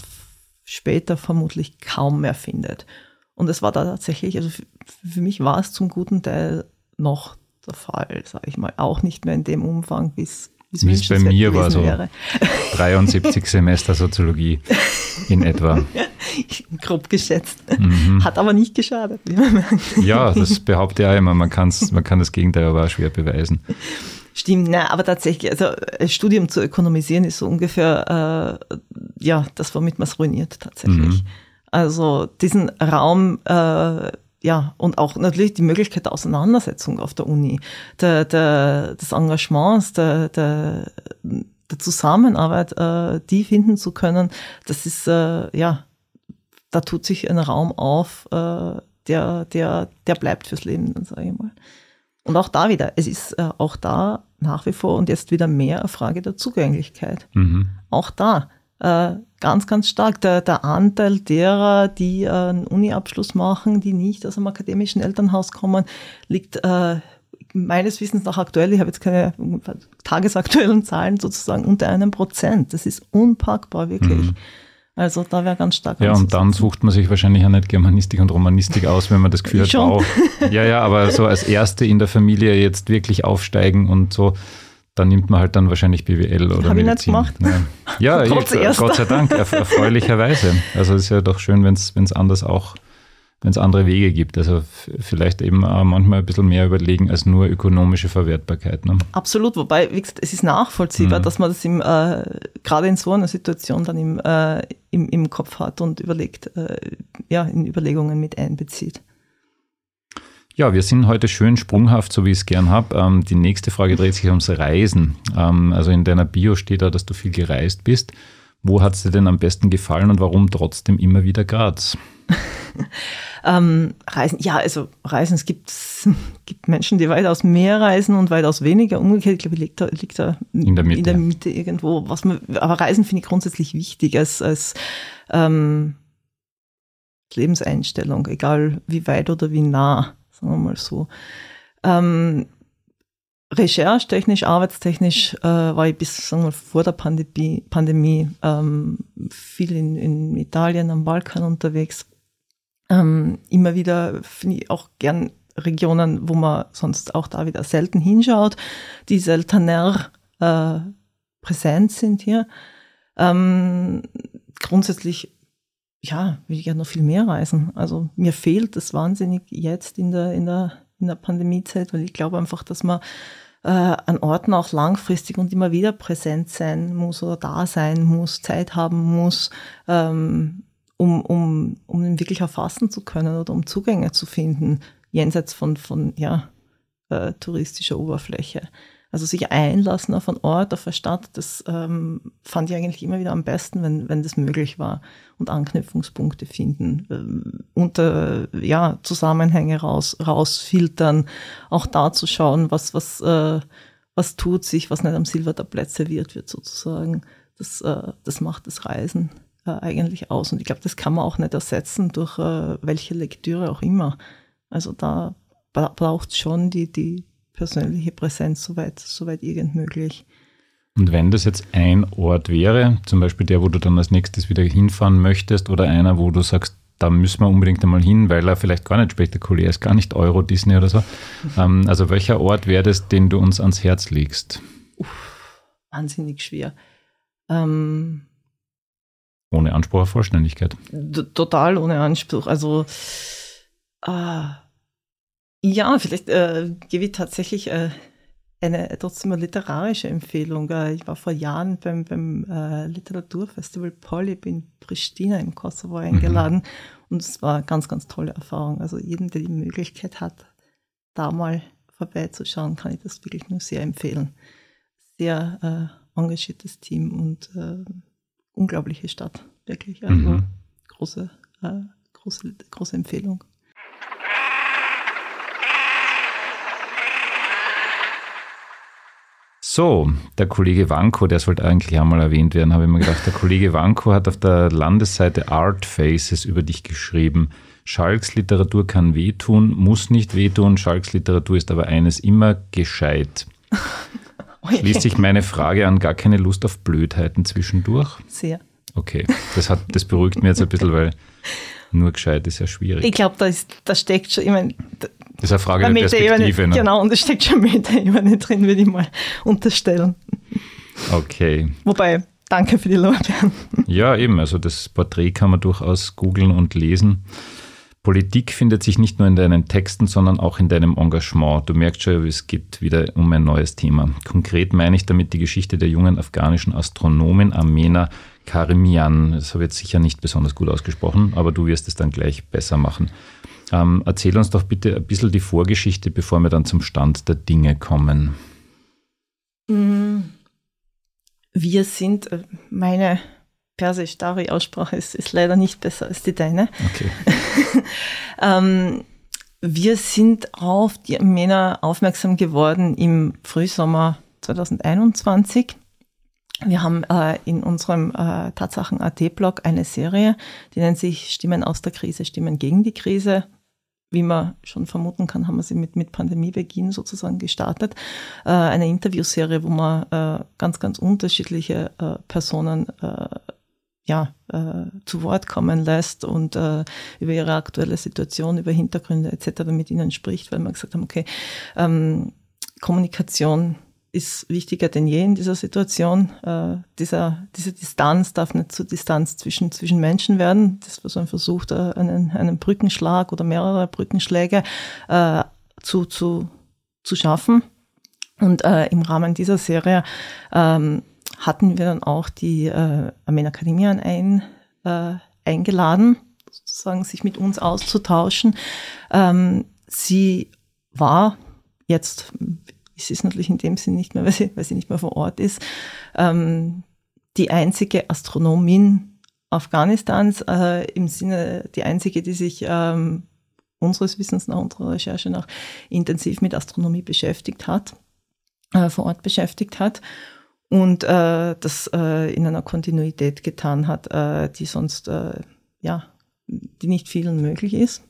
später vermutlich kaum mehr findet. Und es war da tatsächlich, also für mich war es zum guten Teil noch der Fall, sage ich mal, auch nicht mehr in dem Umfang, wie es wie es bei mir war, so wäre. 73 Semester Soziologie in etwa. Grob geschätzt. Mhm. Hat aber nicht geschadet, wie man merkt. Ja, das behaupte ich auch immer. Man, kann's, man kann das Gegenteil aber auch schwer beweisen. Stimmt, ne, aber tatsächlich, also ein Studium zu ökonomisieren ist so ungefähr, äh, ja, das, womit man es ruiniert tatsächlich. Mhm. Also diesen Raum äh, ja, und auch natürlich die Möglichkeit der Auseinandersetzung auf der Uni, der, der, des Engagements, der, der, der Zusammenarbeit, äh, die finden zu können, das ist, äh, ja, da tut sich ein Raum auf, äh, der, der, der bleibt fürs Leben, dann sage ich mal. Und auch da wieder, es ist äh, auch da nach wie vor und jetzt wieder mehr eine Frage der Zugänglichkeit. Mhm. Auch da, äh, ganz, ganz stark. Der, der Anteil derer, die äh, einen Uni-Abschluss machen, die nicht aus einem akademischen Elternhaus kommen, liegt äh, meines Wissens nach aktuell, ich habe jetzt keine tagesaktuellen Zahlen, sozusagen unter einem Prozent. Das ist unpackbar, wirklich. Mhm. Also da wäre ganz stark. Ja, und dann sucht man sich wahrscheinlich auch nicht Germanistik und Romanistik aus, wenn man das Gefühl hat, wow. Ja, ja, aber so als Erste in der Familie jetzt wirklich aufsteigen und so, dann nimmt man halt dann wahrscheinlich BWL oder Hab Medizin. Ich nicht gemacht. Ja, ja ich, Gott sei Dank, erfreulicherweise. Also es ist ja doch schön, wenn es anders auch, wenn es andere Wege gibt. Also vielleicht eben auch manchmal ein bisschen mehr überlegen als nur ökonomische Verwertbarkeit. Ne? Absolut, wobei, wie gesagt, es ist nachvollziehbar, mhm. dass man das im, äh, gerade in so einer Situation dann im, äh, im, im Kopf hat und überlegt, äh, ja, in Überlegungen mit einbezieht. Ja, wir sind heute schön sprunghaft, so wie ich es gern habe. Ähm, die nächste Frage dreht sich ums Reisen. Ähm, also in deiner Bio steht da, dass du viel gereist bist. Wo hat es dir denn am besten gefallen und warum trotzdem immer wieder Graz? ähm, Reisen, ja, also Reisen, es gibt, gibt Menschen, die weitaus mehr reisen und weitaus weniger. Umgekehrt, ich glaube, liegt da, liegt da in, der Mitte. in der Mitte irgendwo. Was man, aber Reisen finde ich grundsätzlich wichtig als, als ähm, Lebenseinstellung, egal wie weit oder wie nah sagen wir mal so. Ähm, Recherche-technisch, arbeitstechnisch äh, war ich bis sagen wir, vor der Pandemie, Pandemie ähm, viel in, in Italien, am Balkan unterwegs. Ähm, immer wieder finde ich auch gern Regionen, wo man sonst auch da wieder selten hinschaut, die seltener äh, präsent sind hier. Ähm, grundsätzlich ja, will ich ja noch viel mehr reisen. Also mir fehlt das wahnsinnig jetzt in der, in der, in der Pandemiezeit, weil ich glaube einfach, dass man äh, an Orten auch langfristig und immer wieder präsent sein muss oder da sein muss, Zeit haben muss, ähm, um, um, um ihn wirklich erfassen zu können oder um Zugänge zu finden, jenseits von, von ja, äh, touristischer Oberfläche. Also sich einlassen auf einen Ort, auf eine Stadt, das ähm, fand ich eigentlich immer wieder am besten, wenn, wenn das möglich war und Anknüpfungspunkte finden, ähm, unter ja, Zusammenhänge raus, rausfiltern, auch da zu schauen, was, was, äh, was tut sich, was nicht am Silbertablett serviert wird sozusagen. Das, äh, das macht das Reisen äh, eigentlich aus. Und ich glaube, das kann man auch nicht ersetzen durch äh, welche Lektüre auch immer. Also da braucht schon die, die, persönliche Präsenz, soweit, soweit irgend möglich. Und wenn das jetzt ein Ort wäre, zum Beispiel der, wo du dann als nächstes wieder hinfahren möchtest, oder einer, wo du sagst, da müssen wir unbedingt einmal hin, weil er vielleicht gar nicht spektakulär ist, gar nicht Euro Disney oder so. ähm, also welcher Ort wäre das, den du uns ans Herz legst? Uff, wahnsinnig schwer. Ähm, ohne Anspruch auf Vollständigkeit. Total ohne Anspruch. Also äh, ja, vielleicht äh, gebe ich tatsächlich äh, eine trotzdem eine literarische Empfehlung. Äh, ich war vor Jahren beim, beim äh, Literaturfestival Polyp in Pristina im Kosovo mhm. eingeladen mhm. und es war eine ganz, ganz tolle Erfahrung. Also jedem, der die Möglichkeit hat, da mal vorbeizuschauen, kann ich das wirklich nur sehr empfehlen. Sehr äh, engagiertes Team und äh, unglaubliche Stadt, wirklich. Also mhm. große, große, große Empfehlung. So, der Kollege Wanko, der sollte eigentlich einmal erwähnt werden, habe ich mir gedacht. Der Kollege Wanko hat auf der Landesseite Art Faces über dich geschrieben. Schalks Literatur kann wehtun, muss nicht wehtun. Schalks Literatur ist aber eines immer gescheit. Schließt sich meine Frage an, gar keine Lust auf Blödheiten zwischendurch? Sehr. Okay, das, hat, das beruhigt mich jetzt ein bisschen, weil nur gescheit ist ja schwierig. Ich glaube, da, da steckt schon, ich meine, das ist eine Frage der Perspektive. Ne? Genau, und da steckt schon Meta-Ebene drin, würde ich mal unterstellen. Okay. Wobei, danke für die Lorbeeren. Ja, eben, also das Porträt kann man durchaus googeln und lesen. Politik findet sich nicht nur in deinen Texten, sondern auch in deinem Engagement. Du merkst schon, es geht wieder um ein neues Thema. Konkret meine ich damit die Geschichte der jungen afghanischen Astronomin Amena Karimian. Das habe ich jetzt sicher nicht besonders gut ausgesprochen, aber du wirst es dann gleich besser machen. Ähm, erzähl uns doch bitte ein bisschen die Vorgeschichte, bevor wir dann zum Stand der Dinge kommen. Mm. Wir sind, äh, meine Persisch-Dari-Aussprache ist, ist leider nicht besser als die deine. Okay. ähm, wir sind auf die Männer aufmerksam geworden im Frühsommer 2021. Wir haben äh, in unserem äh, Tatsachen.at-Blog eine Serie, die nennt sich Stimmen aus der Krise, Stimmen gegen die Krise. Wie man schon vermuten kann, haben wir sie mit, mit Pandemiebeginn sozusagen gestartet. Äh, eine Interviewserie, wo man äh, ganz, ganz unterschiedliche äh, Personen äh, ja, äh, zu Wort kommen lässt und äh, über ihre aktuelle Situation, über Hintergründe etc. mit ihnen spricht, weil wir gesagt haben, okay, ähm, Kommunikation ist wichtiger denn je in dieser Situation. Äh, dieser, diese Distanz darf nicht zur Distanz zwischen, zwischen Menschen werden. Das was man versucht, äh, einen, einen Brückenschlag oder mehrere Brückenschläge äh, zu, zu, zu schaffen. Und äh, im Rahmen dieser Serie ähm, hatten wir dann auch die äh, Akademien ein, äh, eingeladen, sozusagen sich mit uns auszutauschen. Ähm, sie war jetzt, es ist natürlich in dem Sinn nicht mehr, weil sie, weil sie nicht mehr vor Ort ist, ähm, die einzige Astronomin Afghanistans, äh, im Sinne die einzige, die sich ähm, unseres Wissens nach unserer Recherche nach intensiv mit Astronomie beschäftigt hat, äh, vor Ort beschäftigt hat und äh, das äh, in einer Kontinuität getan hat, äh, die sonst äh, ja, die nicht vielen möglich ist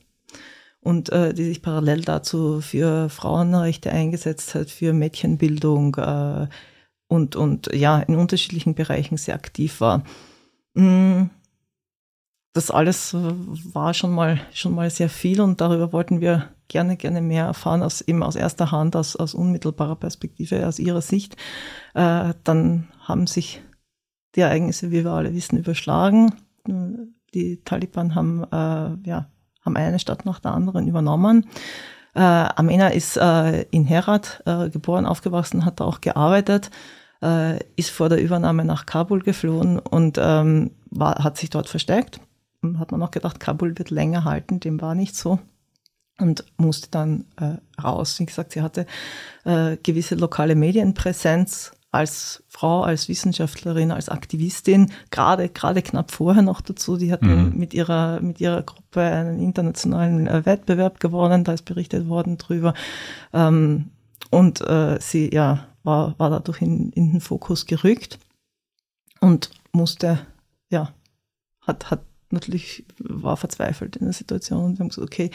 und äh, die sich parallel dazu für Frauenrechte eingesetzt hat, für Mädchenbildung äh, und und ja in unterschiedlichen Bereichen sehr aktiv war. Mm das alles war schon mal, schon mal sehr viel und darüber wollten wir gerne, gerne mehr erfahren, aus, eben aus erster Hand, aus, aus unmittelbarer Perspektive, aus ihrer Sicht. Äh, dann haben sich die Ereignisse, wie wir alle wissen, überschlagen. Die Taliban haben, äh, ja, haben eine Stadt nach der anderen übernommen. Äh, Amena ist äh, in Herat äh, geboren, aufgewachsen, hat da auch gearbeitet, äh, ist vor der Übernahme nach Kabul geflohen und ähm, war, hat sich dort verstärkt hat man noch gedacht, Kabul wird länger halten, dem war nicht so und musste dann äh, raus. Wie gesagt, sie hatte äh, gewisse lokale Medienpräsenz als Frau, als Wissenschaftlerin, als Aktivistin, gerade gerade knapp vorher noch dazu. Die hatten mhm. mit ihrer mit ihrer Gruppe einen internationalen äh, Wettbewerb gewonnen. Da ist berichtet worden drüber. Ähm, und äh, sie ja war war dadurch in, in den Fokus gerückt und musste ja hat hat natürlich war verzweifelt in der Situation und wir haben gesagt, okay,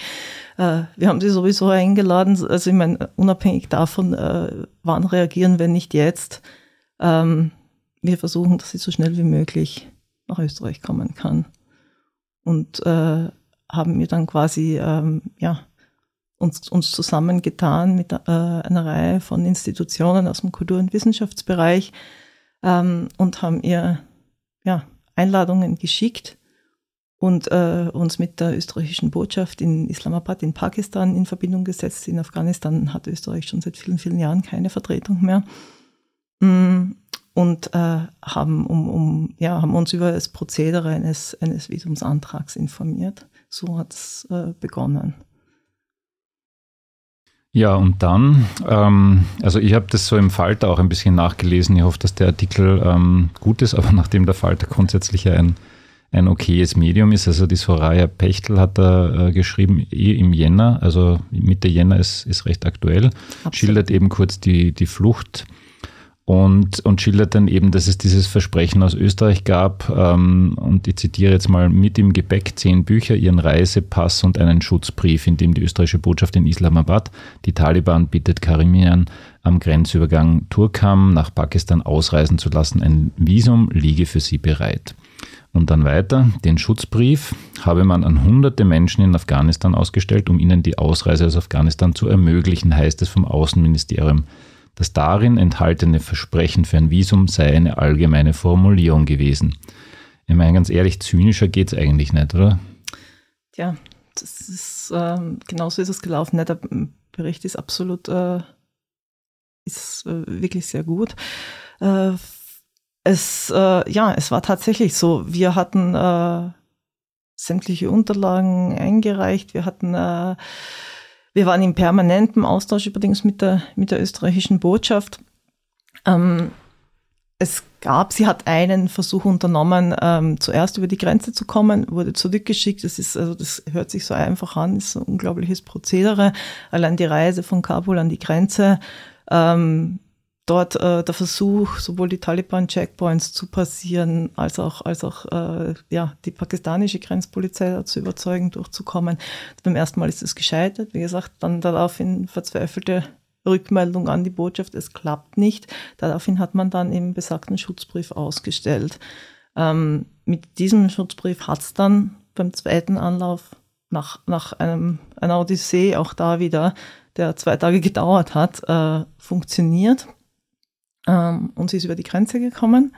äh, wir haben sie sowieso eingeladen, also ich meine, unabhängig davon, äh, wann reagieren, wenn nicht jetzt, ähm, wir versuchen, dass sie so schnell wie möglich nach Österreich kommen kann. Und äh, haben wir dann quasi, ähm, ja, uns, uns zusammengetan mit äh, einer Reihe von Institutionen aus dem Kultur- und Wissenschaftsbereich ähm, und haben ihr ja, Einladungen geschickt und äh, uns mit der österreichischen Botschaft in Islamabad in Pakistan in Verbindung gesetzt. In Afghanistan hat Österreich schon seit vielen, vielen Jahren keine Vertretung mehr. Mm, und äh, haben, um, um, ja, haben uns über das Prozedere eines, eines Visumsantrags informiert. So hat es äh, begonnen. Ja, und dann, ähm, also ich habe das so im Falter auch ein bisschen nachgelesen. Ich hoffe, dass der Artikel ähm, gut ist, aber nachdem der Falter grundsätzlich ein ein okayes Medium ist. Also die Soraya Pechtel hat da äh, geschrieben, eh im Jänner, also Mitte Jänner ist, ist recht aktuell, Absolut. schildert eben kurz die, die Flucht und, und schildert dann eben, dass es dieses Versprechen aus Österreich gab. Ähm, und ich zitiere jetzt mal, mit im Gepäck zehn Bücher, ihren Reisepass und einen Schutzbrief, in dem die österreichische Botschaft in Islamabad die Taliban bittet, Karimian am Grenzübergang Turkam nach Pakistan ausreisen zu lassen. Ein Visum liege für sie bereit. Und dann weiter, den Schutzbrief habe man an hunderte Menschen in Afghanistan ausgestellt, um ihnen die Ausreise aus Afghanistan zu ermöglichen, heißt es vom Außenministerium das darin enthaltene Versprechen für ein Visum sei eine allgemeine Formulierung gewesen. Ich meine, ganz ehrlich, zynischer geht es eigentlich nicht, oder? Ja, das ist, ähm, genauso ist es gelaufen. Der Bericht ist absolut, äh, ist äh, wirklich sehr gut. Es, äh, ja, es war tatsächlich so. Wir hatten äh, sämtliche Unterlagen eingereicht. Wir hatten äh, wir waren im permanentem Austausch übrigens mit der, mit der österreichischen Botschaft. Ähm, es gab, sie hat einen Versuch unternommen, ähm, zuerst über die Grenze zu kommen, wurde zurückgeschickt. Das ist, also das hört sich so einfach an, ist ein unglaubliches Prozedere. Allein die Reise von Kabul an die Grenze, ähm, dort äh, der Versuch, sowohl die Taliban-Checkpoints zu passieren, als auch, als auch äh, ja, die pakistanische Grenzpolizei zu überzeugen, durchzukommen. Beim ersten Mal ist es gescheitert. Wie gesagt, dann daraufhin verzweifelte Rückmeldung an die Botschaft, es klappt nicht. Daraufhin hat man dann eben besagten Schutzbrief ausgestellt. Ähm, mit diesem Schutzbrief hat es dann beim zweiten Anlauf nach, nach einem, einer Odyssee auch da wieder, der zwei Tage gedauert hat, äh, funktioniert ähm, und sie ist über die Grenze gekommen.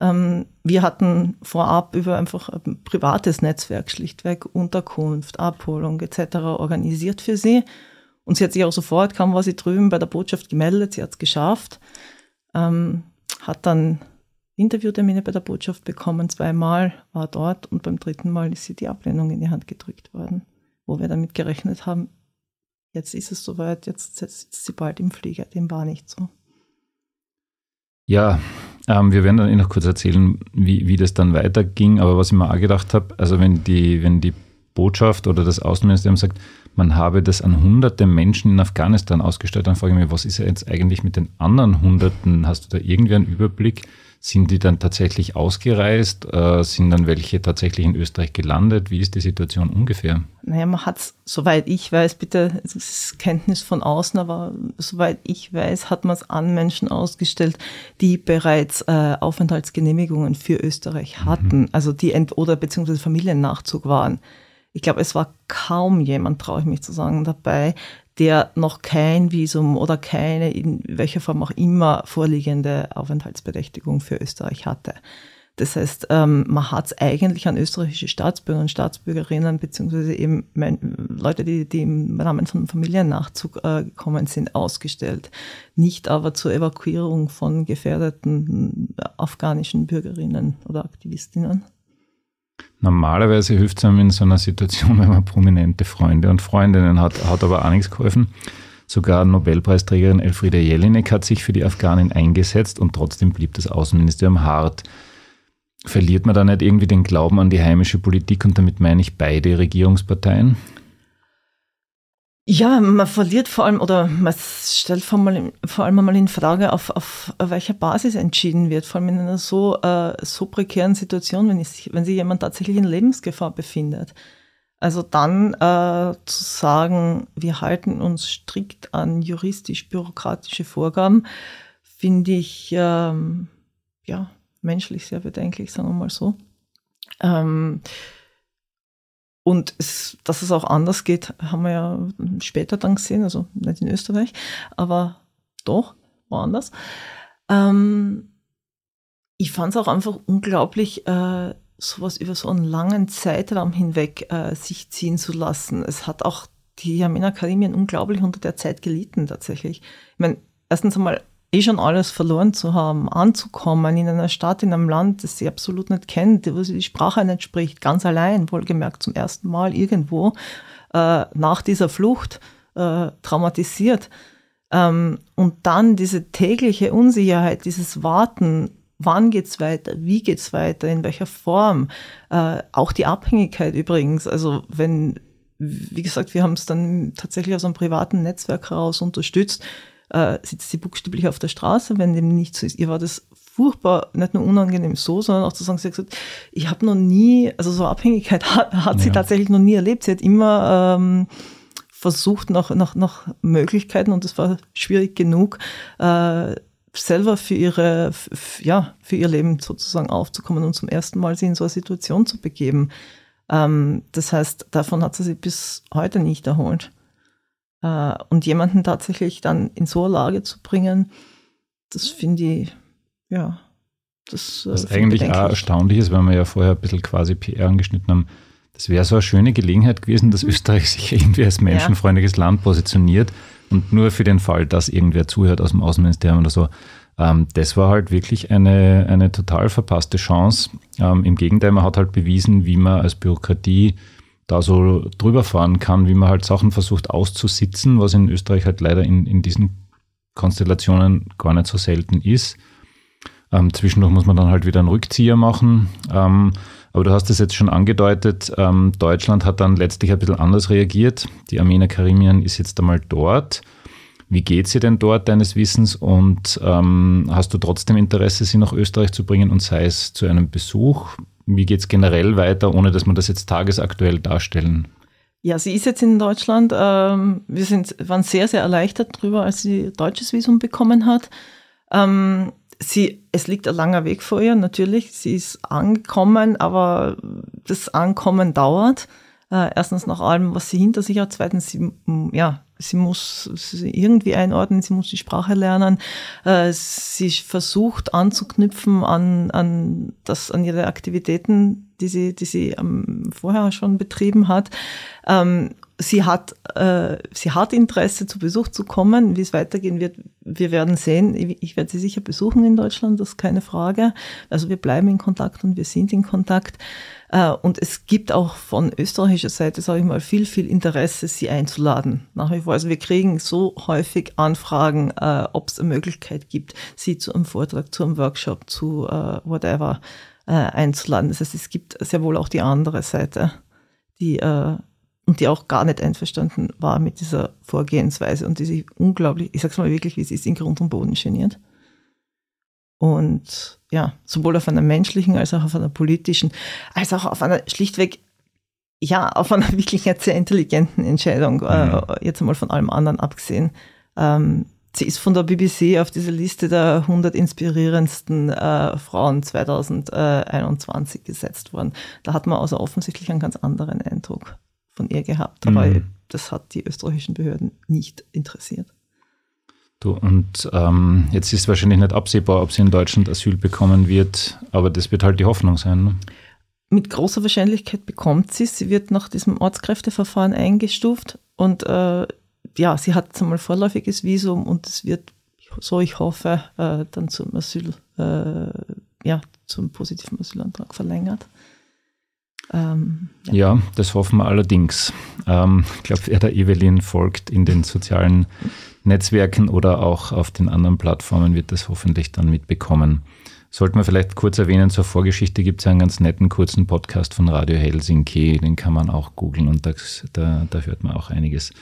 Ähm, wir hatten vorab über einfach ein privates Netzwerk schlichtweg Unterkunft, Abholung etc. organisiert für sie. Und sie hat sich auch sofort, kaum war sie drüben bei der Botschaft gemeldet, sie hat es geschafft, ähm, hat dann Interviewtermine bei der Botschaft bekommen, zweimal war dort und beim dritten Mal ist sie die Ablehnung in die Hand gedrückt worden, wo wir damit gerechnet haben, jetzt ist es soweit, jetzt sitzt sie bald im Flieger, dem war nicht so. Ja, ähm, wir werden dann eh noch kurz erzählen, wie, wie das dann weiterging. Aber was ich mir auch gedacht habe, also wenn die, wenn die Botschaft oder das Außenministerium sagt, man habe das an hunderte Menschen in Afghanistan ausgestellt, dann frage ich mich, was ist jetzt eigentlich mit den anderen Hunderten? Hast du da irgendwie einen Überblick? Sind die dann tatsächlich ausgereist? Äh, sind dann welche tatsächlich in Österreich gelandet? Wie ist die Situation ungefähr? Naja, man hat es, soweit ich weiß, bitte, es ist Kenntnis von außen, aber soweit ich weiß, hat man es an Menschen ausgestellt, die bereits äh, Aufenthaltsgenehmigungen für Österreich hatten, mhm. also die ent oder beziehungsweise Familiennachzug waren. Ich glaube, es war kaum jemand, traue ich mich zu sagen, dabei, der noch kein Visum oder keine, in welcher Form auch immer, vorliegende Aufenthaltsberechtigung für Österreich hatte. Das heißt, ähm, man hat es eigentlich an österreichische Staatsbürger und Staatsbürgerinnen, beziehungsweise eben Leute, die, die im Rahmen von Familiennachzug äh, gekommen sind, ausgestellt. Nicht aber zur Evakuierung von gefährdeten afghanischen Bürgerinnen oder Aktivistinnen. Normalerweise hilft es einem in so einer Situation, wenn man prominente Freunde und Freundinnen hat, hat aber auch nichts geholfen. Sogar Nobelpreisträgerin Elfriede Jelinek hat sich für die Afghanen eingesetzt und trotzdem blieb das Außenministerium hart. Verliert man da nicht irgendwie den Glauben an die heimische Politik und damit meine ich beide Regierungsparteien? Ja, man verliert vor allem oder man stellt vor allem, vor allem mal in Frage, auf, auf welcher Basis entschieden wird, vor allem in einer so, äh, so prekären Situation, wenn, ich, wenn sich jemand tatsächlich in Lebensgefahr befindet. Also dann äh, zu sagen, wir halten uns strikt an juristisch-bürokratische Vorgaben, finde ich ähm, ja menschlich sehr bedenklich, sagen wir mal so. Ähm, und es, dass es auch anders geht, haben wir ja später dann gesehen, also nicht in Österreich, aber doch woanders. Ähm, ich fand es auch einfach unglaublich, äh, sowas über so einen langen Zeitraum hinweg äh, sich ziehen zu lassen. Es hat auch die Jamina Karimien unglaublich unter der Zeit gelitten tatsächlich. Ich meine, erstens einmal eh schon alles verloren zu haben, anzukommen in einer Stadt, in einem Land, das sie absolut nicht kennt, wo sie die Sprache nicht spricht, ganz allein, wohlgemerkt zum ersten Mal irgendwo, äh, nach dieser Flucht äh, traumatisiert. Ähm, und dann diese tägliche Unsicherheit, dieses Warten, wann geht's weiter, wie geht's weiter, in welcher Form, äh, auch die Abhängigkeit übrigens, also wenn wie gesagt, wir haben es dann tatsächlich aus einem privaten Netzwerk heraus unterstützt äh, sitzt sie buchstäblich auf der Straße, wenn dem nicht so ist. Ihr war das furchtbar, nicht nur unangenehm so, sondern auch zu sagen, sie hat gesagt, ich habe noch nie, also so Abhängigkeit hat, hat sie tatsächlich noch nie erlebt. Sie hat immer ähm, versucht nach, nach, nach Möglichkeiten und es war schwierig genug, äh, selber für ihre, ja, für ihr Leben sozusagen aufzukommen und zum ersten Mal sie in so eine Situation zu begeben. Ähm, das heißt, davon hat sie sich bis heute nicht erholt. Äh, und jemanden tatsächlich dann in so eine Lage zu bringen, das finde ich, ja, das. Äh, Was eigentlich auch erstaunlich ist, weil wir ja vorher ein bisschen quasi PR angeschnitten haben, das wäre so eine schöne Gelegenheit gewesen, dass mhm. Österreich sich irgendwie als menschenfreundliches ja. Land positioniert und nur für den Fall, dass irgendwer zuhört aus dem Außenministerium oder so. Ähm, das war halt wirklich eine, eine total verpasste Chance. Ähm, Im Gegenteil, man hat halt bewiesen, wie man als Bürokratie da so drüber fahren kann, wie man halt Sachen versucht auszusitzen, was in Österreich halt leider in, in diesen Konstellationen gar nicht so selten ist. Ähm, zwischendurch muss man dann halt wieder einen Rückzieher machen. Ähm, aber du hast es jetzt schon angedeutet, ähm, Deutschland hat dann letztlich ein bisschen anders reagiert. Die Amina Karimian ist jetzt einmal dort. Wie geht sie denn dort deines Wissens und ähm, hast du trotzdem Interesse, sie nach Österreich zu bringen und sei es zu einem Besuch? Wie geht es generell weiter, ohne dass man das jetzt tagesaktuell darstellen? Ja, sie ist jetzt in Deutschland. Ähm, wir sind, waren sehr, sehr erleichtert darüber, als sie deutsches Visum bekommen hat. Ähm, sie, es liegt ein langer Weg vor ihr, natürlich. Sie ist angekommen, aber das Ankommen dauert. Äh, erstens nach allem, was sie hinter sich hat. Zweitens, sie, ja, sie muss irgendwie einordnen, sie muss die Sprache lernen. Äh, sie versucht anzuknüpfen an, an, das, an ihre Aktivitäten, die sie, die sie ähm, vorher schon betrieben hat. Ähm, sie hat, äh, sie hat Interesse, zu Besuch zu kommen. Wie es weitergehen wird, wir werden sehen. Ich werde sie sicher besuchen in Deutschland, das ist keine Frage. Also wir bleiben in Kontakt und wir sind in Kontakt. Äh, und es gibt auch von österreichischer Seite, sage ich mal, viel, viel Interesse, sie einzuladen. Nach wie vor. Also wir kriegen so häufig Anfragen, äh, ob es eine Möglichkeit gibt, sie zu einem Vortrag, zu einem Workshop, zu äh, whatever einzuladen. Das heißt, es gibt sehr wohl auch die andere Seite, die und die auch gar nicht einverstanden war mit dieser Vorgehensweise und die sich unglaublich, ich sag's mal wirklich, wie sie ist, in Grund und Boden geniert. Und ja, sowohl auf einer menschlichen als auch auf einer politischen, als auch auf einer schlichtweg, ja, auf einer wirklich sehr intelligenten Entscheidung, äh, mhm. äh, jetzt einmal von allem anderen abgesehen. Ähm, sie ist von der BBC auf diese Liste der 100 inspirierendsten äh, Frauen 2021 gesetzt worden. Da hat man also offensichtlich einen ganz anderen Eindruck von ihr gehabt, aber mhm. das hat die österreichischen Behörden nicht interessiert. Du, und ähm, jetzt ist wahrscheinlich nicht absehbar, ob sie in Deutschland Asyl bekommen wird, aber das wird halt die Hoffnung sein. Ne? Mit großer Wahrscheinlichkeit bekommt sie Sie wird nach diesem Ortskräfteverfahren eingestuft und äh, ja, sie hat jetzt einmal vorläufiges Visum und es wird, so ich hoffe, äh, dann zum Asyl, äh, ja, zum positiven Asylantrag verlängert. Ähm, ja. ja. das hoffen wir allerdings. Ähm, ich glaube, wer der Evelyn folgt in den sozialen Netzwerken oder auch auf den anderen Plattformen, wird das hoffentlich dann mitbekommen. Sollten wir vielleicht kurz erwähnen, zur Vorgeschichte gibt es einen ganz netten kurzen Podcast von Radio Helsinki, den kann man auch googeln und das, da, da hört man auch einiges.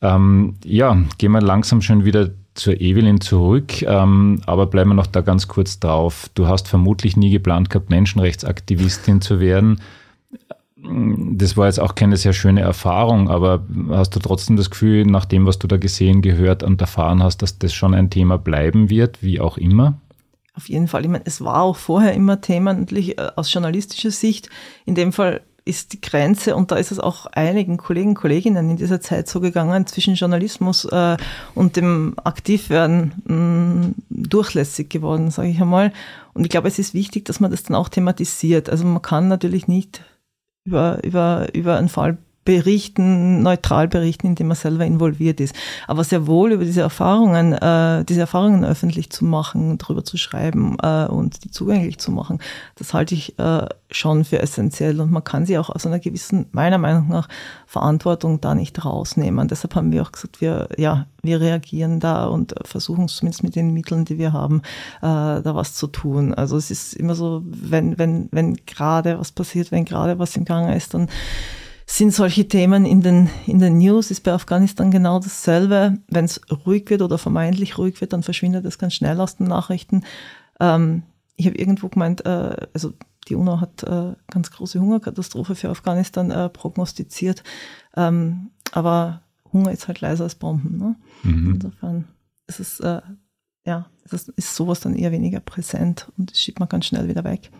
Ähm, ja, gehen wir langsam schon wieder zur Evelyn zurück, ähm, aber bleiben wir noch da ganz kurz drauf. Du hast vermutlich nie geplant gehabt, Menschenrechtsaktivistin zu werden das war jetzt auch keine sehr schöne Erfahrung, aber hast du trotzdem das Gefühl, nach dem, was du da gesehen, gehört und erfahren hast, dass das schon ein Thema bleiben wird, wie auch immer? Auf jeden Fall. Ich meine, es war auch vorher immer Thema, natürlich äh, aus journalistischer Sicht. In dem Fall ist die Grenze, und da ist es auch einigen Kollegen Kolleginnen in dieser Zeit so gegangen, zwischen Journalismus äh, und dem Aktivwerden mh, mm, durchlässig geworden, sage ich einmal. Und ich glaube, es ist wichtig, dass man das dann auch thematisiert. Also man kann natürlich nicht über, über, über einen Fall berichten, neutral berichten, indem man selber involviert ist. Aber sehr wohl über diese Erfahrungen, äh, diese Erfahrungen öffentlich zu machen, darüber zu schreiben äh, und die zugänglich zu machen, das halte ich äh, schon für essentiell und man kann sie auch aus einer gewissen, meiner Meinung nach, Verantwortung da nicht rausnehmen. Deshalb haben wir auch gesagt, wir, ja, wir reagieren da und versuchen zumindest mit den Mitteln, die wir haben, äh, da was zu tun. Also es ist immer so, wenn, wenn, wenn gerade was passiert, wenn gerade was im Gange ist, dann sind solche Themen in den, in den News, ist bei Afghanistan genau dasselbe. Wenn es ruhig wird oder vermeintlich ruhig wird, dann verschwindet es ganz schnell aus den Nachrichten. Ähm, ich habe irgendwo gemeint, äh, also die UNO hat äh, ganz große Hungerkatastrophe für Afghanistan äh, prognostiziert. Ähm, aber Hunger ist halt leiser als Bomben. Ne? Mhm. Insofern ist es, äh, ja, ist, ist sowas dann eher weniger präsent und das schiebt man ganz schnell wieder weg.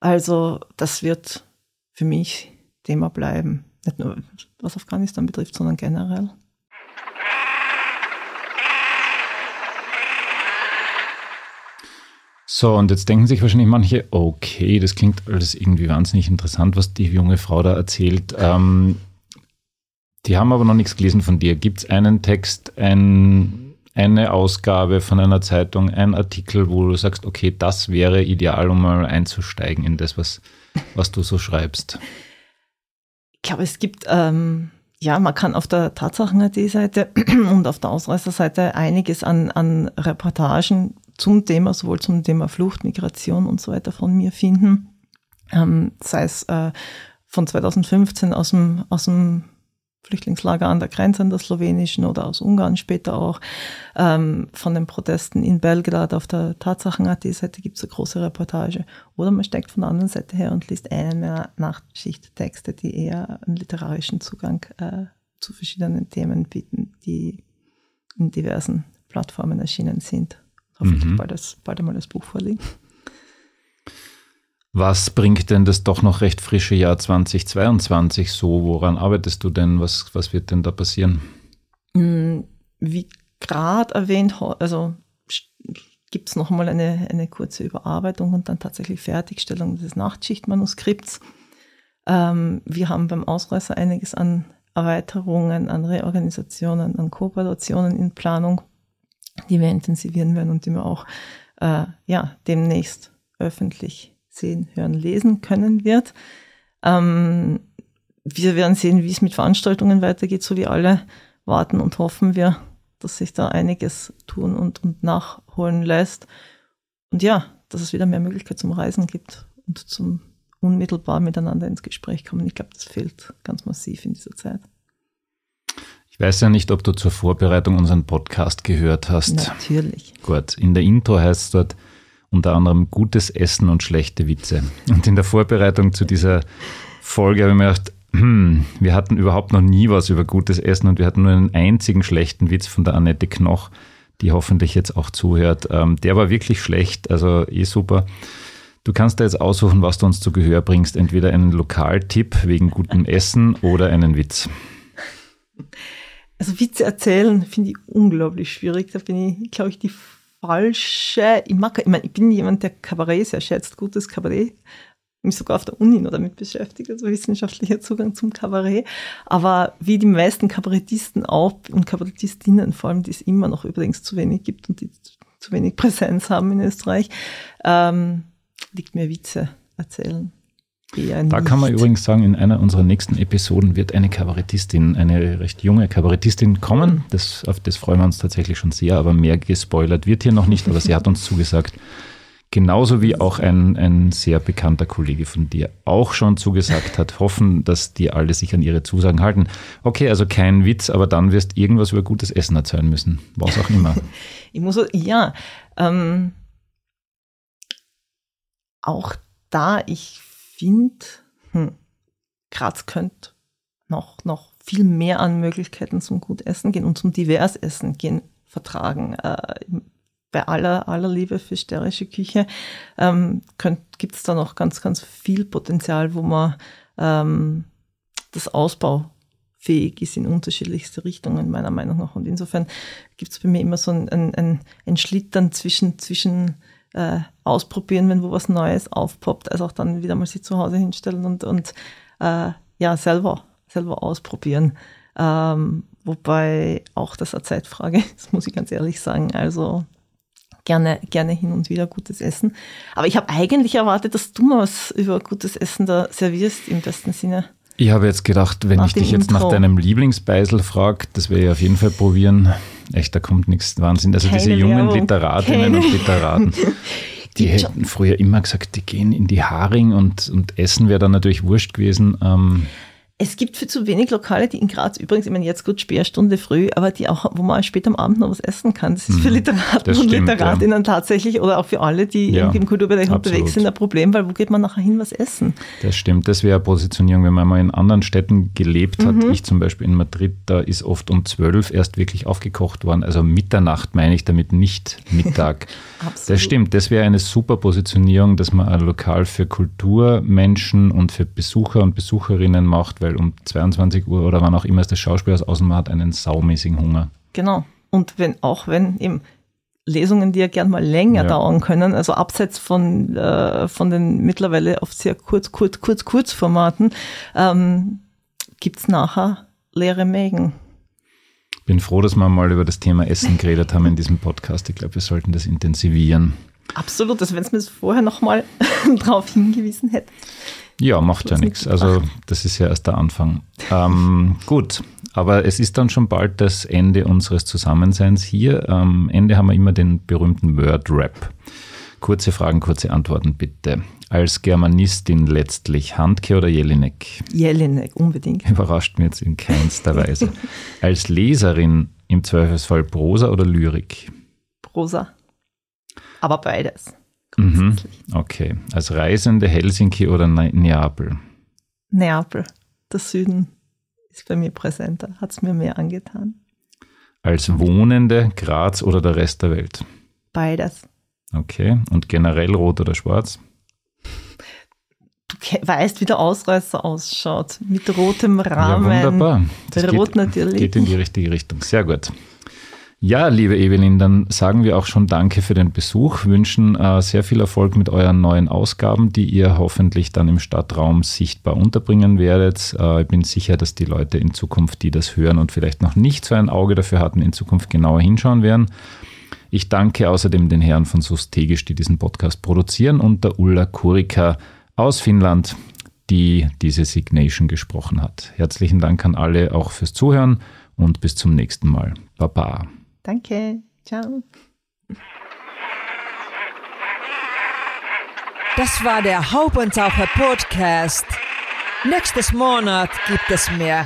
Also das wird für mich Thema bleiben. Nicht nur was Afghanistan betrifft, sondern generell. So, und jetzt denken sich wahrscheinlich manche, okay, das klingt alles irgendwie wahnsinnig interessant, was die junge Frau da erzählt. Ähm, die haben aber noch nichts gelesen von dir. Gibt es einen Text, ein, eine Ausgabe von einer Zeitung, ein Artikel, wo du sagst, okay, das wäre ideal, um mal einzusteigen in das, was, was du so schreibst? Ich glaube, es gibt, ähm, ja, man kann auf der Tatsachen.at-Seite und auf der Ausreißerseite einiges an, an Reportagen zum Thema, sowohl zum Thema Flucht, Migration und so weiter von mir finden. Ähm, sei es äh, von 2015 aus dem, aus dem Flüchtlingslager an der Grenze an der slowenischen oder aus Ungarn später auch. Ähm, von den Protesten in Belgrad auf der Tatsachen.at-Seite gibt es eine große Reportage. Oder man steckt von der anderen Seite her und liest einen der Nachtschichttexte, die eher einen literarischen Zugang äh, zu verschiedenen Themen bieten, die in diversen Plattformen erschienen sind. Hoffentlich mhm. bald, das, bald einmal das Buch vorliegen. Was bringt denn das doch noch recht frische Jahr 2022 so? Woran arbeitest du denn? Was, was wird denn da passieren? Mm, wie gerade erwähnt, also gibt es nochmal eine, eine kurze Überarbeitung und dann tatsächlich Fertigstellung des Nachtschichtmanuskripts. Ähm, wir haben beim Ausreißer einiges an Erweiterungen, an Reorganisationen, an Kooperationen in Planung, die wir intensivieren werden und die wir auch äh, ja, demnächst öffentlich sehen, hören, lesen können wird. Ähm, wir werden sehen, wie es mit Veranstaltungen weitergeht, so wie alle warten und hoffen wir, dass sich da einiges tun und, und nachholen lässt. Und ja, dass es wieder mehr Möglichkeit zum Reisen gibt und zum unmittelbar miteinander ins Gespräch kommen. Ich glaube, das fehlt ganz massiv in dieser Zeit. Ich weiß ja nicht, ob du zur Vorbereitung unseren Podcast gehört hast. Natürlich. Gut, in der Intro heißt es dort, unter anderem gutes Essen und schlechte Witze. Und in der Vorbereitung zu dieser Folge habe ich mir gedacht, hm, wir hatten überhaupt noch nie was über gutes Essen und wir hatten nur einen einzigen schlechten Witz von der Annette Knoch, die hoffentlich jetzt auch zuhört. Ähm, der war wirklich schlecht, also eh super. Du kannst da jetzt aussuchen, was du uns zu Gehör bringst. Entweder einen Lokaltipp wegen gutem Essen oder einen Witz. Also Witze erzählen finde ich unglaublich schwierig. Da bin ich, glaube ich, die falsche, ich mag, ich, meine, ich bin jemand, der Kabarett sehr schätzt, gutes Kabarett, mich sogar auf der Uni noch damit beschäftigt, also wissenschaftlicher Zugang zum Kabarett. Aber wie die meisten Kabarettisten auch und Kabarettistinnen vor allem, die es immer noch übrigens zu wenig gibt und die zu wenig Präsenz haben in Österreich, ähm, liegt mir Witze erzählen. Eher da kann man übrigens sagen, in einer unserer nächsten Episoden wird eine Kabarettistin, eine recht junge Kabarettistin kommen. Das, auf das freuen wir uns tatsächlich schon sehr, aber mehr gespoilert wird hier noch nicht, aber sie hat uns zugesagt. Genauso wie auch ein, ein sehr bekannter Kollege von dir auch schon zugesagt hat. Hoffen, dass die alle sich an ihre Zusagen halten. Okay, also kein Witz, aber dann wirst irgendwas über gutes Essen erzählen müssen. Was auch immer. ich muss, ja, ähm, auch da, ich finde, hm, Graz könnte noch, noch viel mehr an Möglichkeiten zum Gutessen gehen und zum Diversessen gehen vertragen. Äh, bei aller, aller Liebe für steirische Küche ähm, gibt es da noch ganz, ganz viel Potenzial, wo man ähm, das ausbaufähig ist in unterschiedlichste Richtungen, meiner Meinung nach. Und insofern gibt es bei mir immer so ein, ein, ein, ein Schlittern zwischen, zwischen äh, ausprobieren, wenn wo was Neues aufpoppt, also auch dann wieder mal sich zu Hause hinstellen und, und äh, ja, selber, selber ausprobieren. Ähm, wobei auch das eine Zeitfrage ist, muss ich ganz ehrlich sagen. Also gerne, gerne hin und wieder gutes Essen. Aber ich habe eigentlich erwartet, dass du mal was über gutes Essen da servierst, im besten Sinne. Ich habe jetzt gedacht, wenn nach ich dich jetzt Intro. nach deinem Lieblingsbeisel frage, das werde ich auf jeden Fall probieren. Echt, da kommt nichts Wahnsinn. Also Keine diese jungen Werbung. Literatinnen Keine. und Literaten, die hätten früher immer gesagt, die gehen in die Haring und, und Essen wäre dann natürlich wurscht gewesen. Ähm, Es gibt für zu wenig Lokale, die in Graz übrigens, ich meine, jetzt gut Sperrstunde früh, aber die auch, wo man später am Abend noch was essen kann. Das ist für Mhm. Literaten Das und stimmt, Literatinnen tatsächlich oder auch für alle, die Ja, irgendwie im Kulturbereich absolut. unterwegs sind, ein Problem, weil wo geht man nachher hin was essen? Das stimmt, das wäre eine Positionierung, wenn man mal in anderen Städten gelebt hat. Ich zum Beispiel in Madrid, da ist oft um zwölf erst wirklich aufgekocht worden. Also Mitternacht meine ich damit nicht Mittag. Absolut. Das stimmt, das wäre eine super Positionierung, dass man ein Lokal für Kulturmenschen und für Besucher und Besucherinnen macht, weil um 22 Uhr oder wann auch immer es das Schauspiel aus außen hat einen saumäßigen Hunger. Genau. Und wenn, auch wenn eben Lesungen, die ja gern mal länger Ja. dauern können, also abseits von, äh, von den mittlerweile oft sehr kurz, kurz, kurz, kurz Formaten, ähm, gibt's nachher leere Mägen. Bin froh, dass wir mal über das Thema Essen geredet haben in diesem Podcast. Ich glaube, wir sollten das intensivieren. Absolut, also wenn es mir vorher nochmal drauf hingewiesen hätte. Ja, macht ja nichts. Also das ist ja erst der Anfang. Ähm, gut, aber es ist dann schon bald das Ende unseres Zusammenseins hier. Am Ende haben wir immer den berühmten Word-Rap. Kurze Fragen, kurze Antworten bitte. Als Germanistin letztlich Handke oder Jelinek? Jelinek, unbedingt. Überrascht mich jetzt in keinster Weise. Als Leserin im Zweifelsfall Prosa oder Lyrik? Prosa. Aber beides. Mhm. Okay. Als Reisende Helsinki oder Ne- Neapel? Neapel, der Süden ist bei mir präsenter, hat es mir mehr angetan. Als Wohnende Graz oder der Rest der Welt? Beides. Okay. Und generell rot oder schwarz? Du weißt, wie der Ausreißer ausschaut. Mit rotem Rahmen. Ja, wunderbar. Das Rot geht, natürlich. geht in die richtige Richtung. Sehr gut. Ja, liebe Evelyn, dann sagen wir auch schon Danke für den Besuch, wünschen äh, sehr viel Erfolg mit euren neuen Ausgaben, die ihr hoffentlich dann im Stadtraum sichtbar unterbringen werdet. Äh, ich bin sicher, dass die Leute in Zukunft, die das hören und vielleicht noch nicht so ein Auge dafür hatten, in Zukunft genauer hinschauen werden. Ich danke außerdem den Herren von Sustegisch, die diesen Podcast produzieren und der Ulla Kurika aus Finnland, die diese Signation gesprochen hat. Herzlichen Dank an alle auch fürs Zuhören und bis zum nächsten Mal. Baba. Danke. Ciao. Das war der Haubentaucher Podcast. Nächstes Monat gibt es mehr.